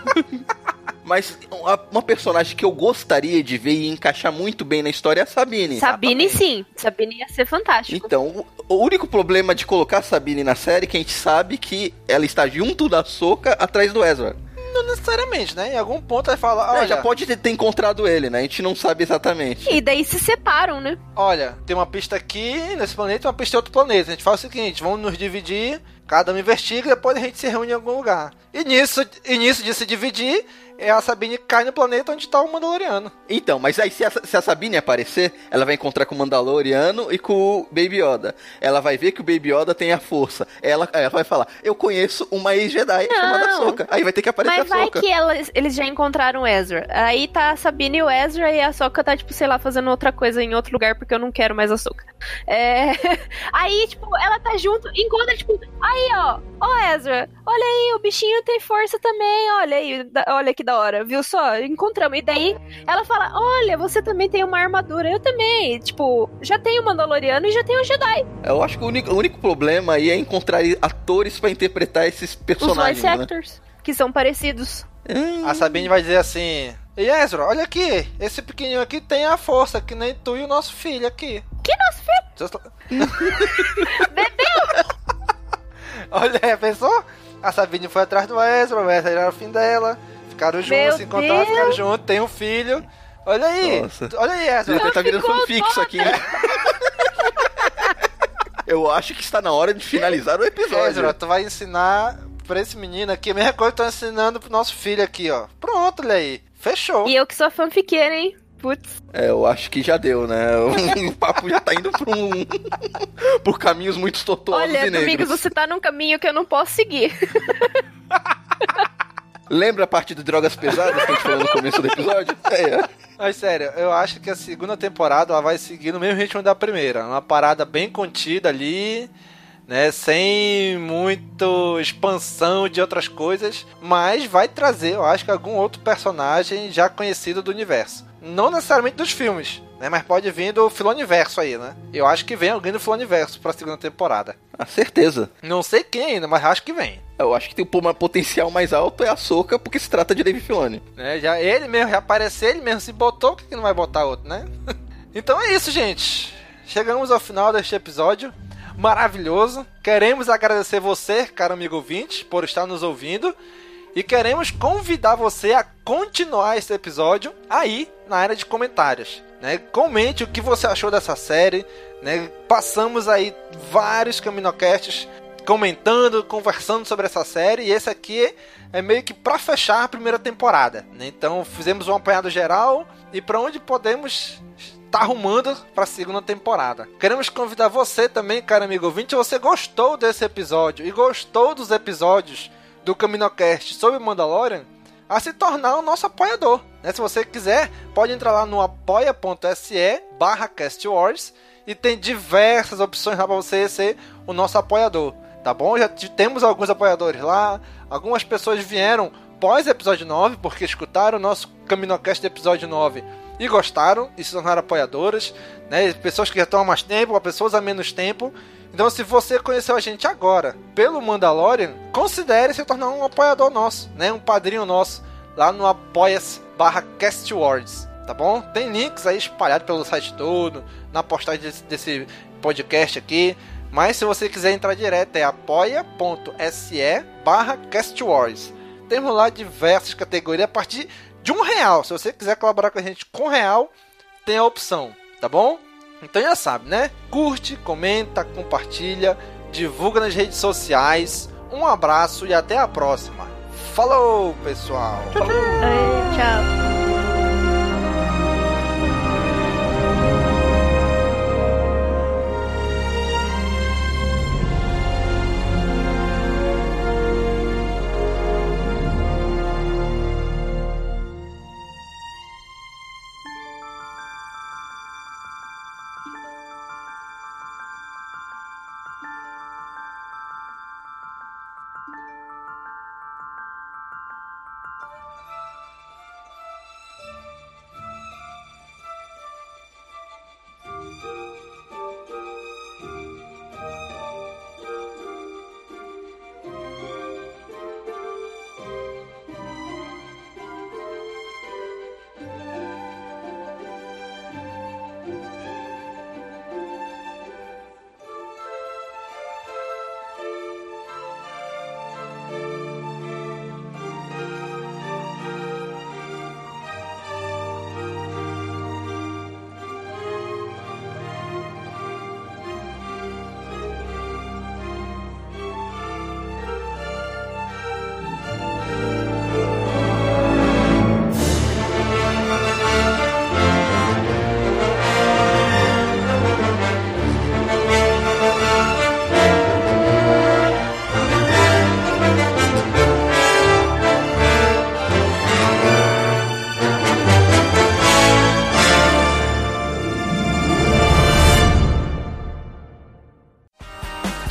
Mas uma personagem que eu gostaria de ver e encaixar muito bem na história é a Sabine.
Sabine, sim. Sabine ia ser fantástico.
Então, o único problema de colocar a Sabine na série é que a gente sabe que ela está junto da Soca atrás do Ezra.
Não necessariamente, né? Em algum ponto vai falar. Olha,
é, já pode ter, ter, encontrado ele, né? A gente não sabe exatamente.
E daí se separam, né?
Olha, tem uma pista aqui nesse planeta e uma pista em outro planeta. A gente faz o seguinte: vamos nos dividir, cada um investiga e depois a gente se reúne em algum lugar. E nisso, e nisso de se dividir, é a Sabine cai no planeta onde tá o Mandaloriano.
Então, mas aí se a, se a Sabine aparecer, ela vai encontrar com o Mandaloriano e com o Baby Yoda. Ela vai ver que o Baby Yoda tem a força. Ela, ela vai falar: Eu conheço uma ex-Jedi chamada Soka. Aí vai ter que aparecer
mas
a
Soka. Mas vai que elas, eles já encontraram o Ezra. Aí tá a Sabine e o Ezra e a Soka tá, tipo, sei lá, fazendo outra coisa em outro lugar porque eu não quero mais a Soka. É... aí, tipo, ela tá junto, encontra, tipo, aí, ó, ó, Ezra, olha aí, o bichinho tem força também, olha aí, olha que da hora, viu só? Encontramos. E daí ela fala: Olha, você também tem uma armadura, eu também. Tipo, já tenho o Mandaloriano e já tenho o Jedi.
Eu acho que o único, o único problema aí é encontrar atores para interpretar esses personagens. Os voice
né? actors, que são parecidos.
Hum. A Sabine vai dizer assim: E Ezra, olha aqui, esse pequenininho aqui tem a força, que nem tu e o nosso filho aqui.
Que nosso filho? Bebeu!
olha, pensou? A Sabine foi atrás do Ezra, o Ezra era o fim dela. Ficaram juntos, se encontraram, ficaram juntos, tem um filho. Olha aí,
Nossa.
olha aí, Ezra.
Tá virando fanfic isso aqui, né? Eu acho que está na hora de finalizar o episódio.
Ezra, tu vai ensinar pra esse menino aqui a mesma coisa que eu tô ensinando pro nosso filho aqui, ó. Pronto, olha aí. Fechou.
E eu que sou fanfiqueira, hein? Putz.
É, eu acho que já deu, né? O papo já tá indo por um. por caminhos muito tortuosos
Olha,
e negros.
Olha, você tá num caminho que eu não posso seguir.
Lembra a parte de drogas pesadas que a gente falou no começo do episódio?
É. Mas sério, eu acho que a segunda temporada ela vai seguir no mesmo ritmo da primeira. Uma parada bem contida ali, né? Sem muito expansão de outras coisas. Mas vai trazer, eu acho que algum outro personagem já conhecido do universo. Não necessariamente dos filmes, né? Mas pode vir do Filoniverso aí, né? Eu acho que vem alguém do Filoniverso pra segunda temporada.
A certeza.
Não sei quem ainda, mas acho que vem.
Eu acho que tem um potencial mais alto é a Soca, porque se trata de Dave Filoni.
É, já, ele mesmo já apareceu, ele mesmo se botou, por que não vai botar outro, né? então é isso, gente. Chegamos ao final deste episódio maravilhoso. Queremos agradecer você, caro amigo ouvinte, por estar nos ouvindo. E queremos convidar você a continuar esse episódio aí na área de comentários. Né? Comente o que você achou dessa série. Né? Passamos aí vários Caminocasts comentando, conversando sobre essa série. E esse aqui é meio que para fechar a primeira temporada. Né? Então fizemos um apanhado geral e para onde podemos estar arrumando para a segunda temporada. Queremos convidar você também, cara amigo ouvinte, se você gostou desse episódio e gostou dos episódios do CaminoCast sobre Mandalorian, a se tornar o nosso apoiador. Né? Se você quiser, pode entrar lá no apoia.se barra castwars e tem diversas opções lá para você ser o nosso apoiador. Tá bom? Já temos alguns apoiadores lá. Algumas pessoas vieram pós episódio 9, porque escutaram o nosso CaminoCast do episódio 9 e gostaram e se tornaram apoiadoras. Né? Pessoas que já estão há mais tempo, pessoas há menos tempo então, se você conheceu a gente agora pelo Mandalorian, considere se tornar um apoiador nosso, né? Um padrinho nosso lá no apoia-se barra castwords, tá bom? Tem links aí espalhados pelo site todo, na postagem desse, desse podcast aqui. Mas se você quiser entrar direto é apoia.se barra castwords. Temos lá diversas categorias a partir de um real. Se você quiser colaborar com a gente com real, tem a opção, tá bom? Então já sabe, né? Curte, comenta, compartilha, divulga nas redes sociais. Um abraço e até a próxima. Falou, pessoal!
tchau.